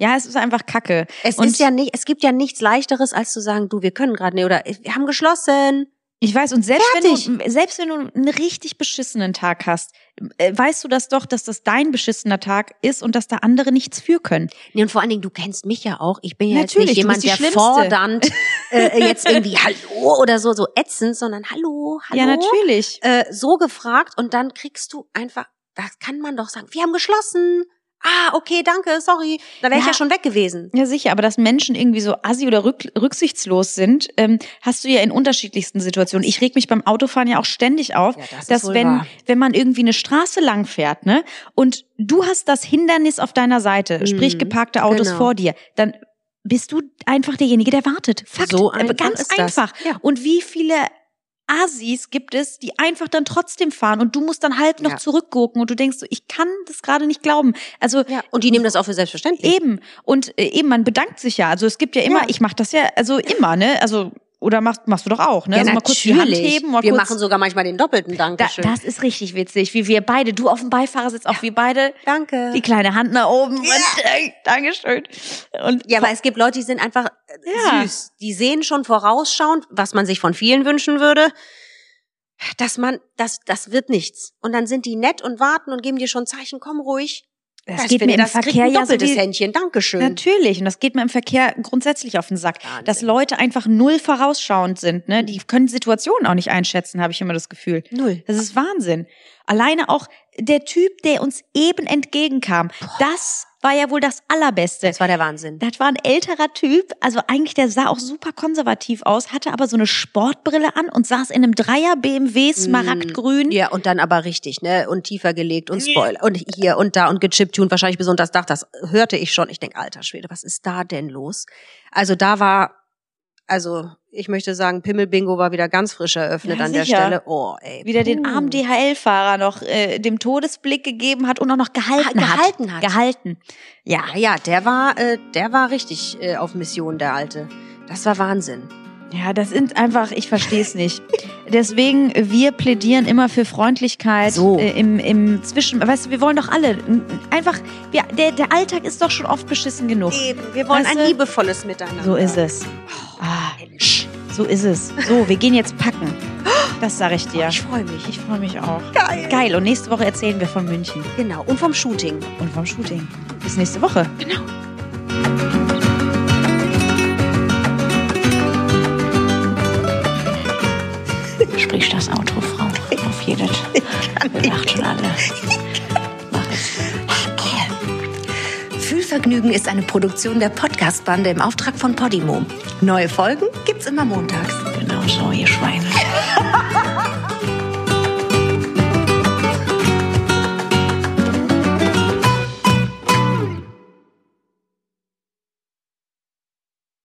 Ja, es ist einfach Kacke. Es Und- ist ja nicht, es gibt ja nichts leichteres, als zu sagen, du, wir können gerade nicht oder wir haben geschlossen. Ich weiß, und selbst Fertig. wenn, du, selbst wenn du einen richtig beschissenen Tag hast, äh, weißt du das doch, dass das dein beschissener Tag ist und dass da andere nichts für können. Nee, und vor allen Dingen, du kennst mich ja auch. Ich bin ja Natürlich, jetzt nicht jemand, der Schlimmste. fordernd (laughs) äh, jetzt irgendwie Hallo oder so, so ätzend, sondern Hallo, Hallo. Ja, natürlich. Äh, so gefragt und dann kriegst du einfach, das kann man doch sagen, wir haben geschlossen. Ah, okay, danke, sorry. Da wäre ich Ja. ja schon weg gewesen. Ja, sicher, aber dass Menschen irgendwie so assi oder rück, rücksichtslos sind, ähm, hast du ja in unterschiedlichsten Situationen. Ich reg mich beim Autofahren ja auch ständig auf, Ja, das dass wenn, wahr. wenn man irgendwie eine Straße lang fährt, ne, und du hast das Hindernis auf deiner Seite, sprich Mhm, geparkte Autos genau. vor dir, dann bist du einfach derjenige, der wartet. Fakt. So einfach ganz einfach. Ja. Und wie viele Asis gibt es, die einfach dann trotzdem fahren und du musst dann halb noch Ja. zurückgucken und du denkst so, ich kann das gerade nicht glauben. Also Ja, und die nehmen das auch für selbstverständlich. Eben. Und äh, eben, man bedankt sich ja. Also es gibt ja immer, Ja. ich mache das ja, also immer, ne? Also, oder machst, machst du doch auch, ne? Ja, also mal kurz die Hand heben, mal wir kurz. machen sogar manchmal den doppelten da, Dankeschön. das ist richtig witzig, wie wir beide, du auf dem Beifahrersitz, auch wir beide, Danke. die kleine Hand nach oben. Und, äh, Dankeschön. Und Ja, aber es gibt Leute, die sind einfach äh, Ja. süß. Die sehen schon vorausschauend, was man sich von vielen wünschen würde, dass man, das, das wird nichts. Und dann sind die nett und warten und geben dir schon Zeichen, komm ruhig. Das ich geht finde, mir im das Verkehr ein ja so wie, Händchen. Dankeschön. Natürlich, und das geht mir im Verkehr grundsätzlich auf den Sack, Wahnsinn. dass Leute einfach null vorausschauend sind, ne? Die können Situationen auch nicht einschätzen, habe ich immer das Gefühl. Null. Das ist Wahnsinn. Alleine auch der Typ, der uns eben entgegenkam, das war ja wohl das Allerbeste. Das war der Wahnsinn. Das war ein älterer Typ, also eigentlich der sah auch super konservativ aus, hatte aber so eine Sportbrille an und saß in einem Dreier BMW Smaragdgrün. Mm, Ja, und dann aber richtig, ne? Und tiefer gelegt und Spoiler. Und hier und da und gechiptuned, wahrscheinlich das Dach. Das hörte ich schon. Ich denk, alter Schwede, was ist da denn los? Also da war, also ich möchte sagen, Pimmelbingo war wieder ganz frisch eröffnet Ja, an der sicher. Stelle. Oh, ey. Wieder den armen DHL-Fahrer noch äh, dem Todesblick gegeben hat und auch noch gehalten, Ah, gehalten hat. Gehalten. Ja, Ja, ja, der war, äh, der war richtig äh, auf Mission, der Alte. Das war Wahnsinn. Ja, das sind einfach, ich verstehe es nicht. Deswegen, wir plädieren immer für Freundlichkeit So. äh, im, im Zwischen. Weißt du, wir wollen doch alle einfach, wir, der, der Alltag ist doch schon oft beschissen genug. Eben, wir wollen Weißt ein du? liebevolles Miteinander. So ist es. Ah, Mensch. so ist es. So, wir gehen jetzt packen. Das sage ich dir. Ich freue mich. Ich freue mich auch. Geil. Geil. Und nächste Woche erzählen wir von München Genau. Und vom Shooting. und vom Shooting. Bis nächste Woche. Genau. Sprich das Outro, Frau. Auf jedes. Wir lachen schon alle. Mach es. Fühlvergnügen ist eine Produktion der Podcast-Bande im Auftrag von Podimo. Neue Folgen gibt's immer montags. Genau so, ihr Schweine. (laughs)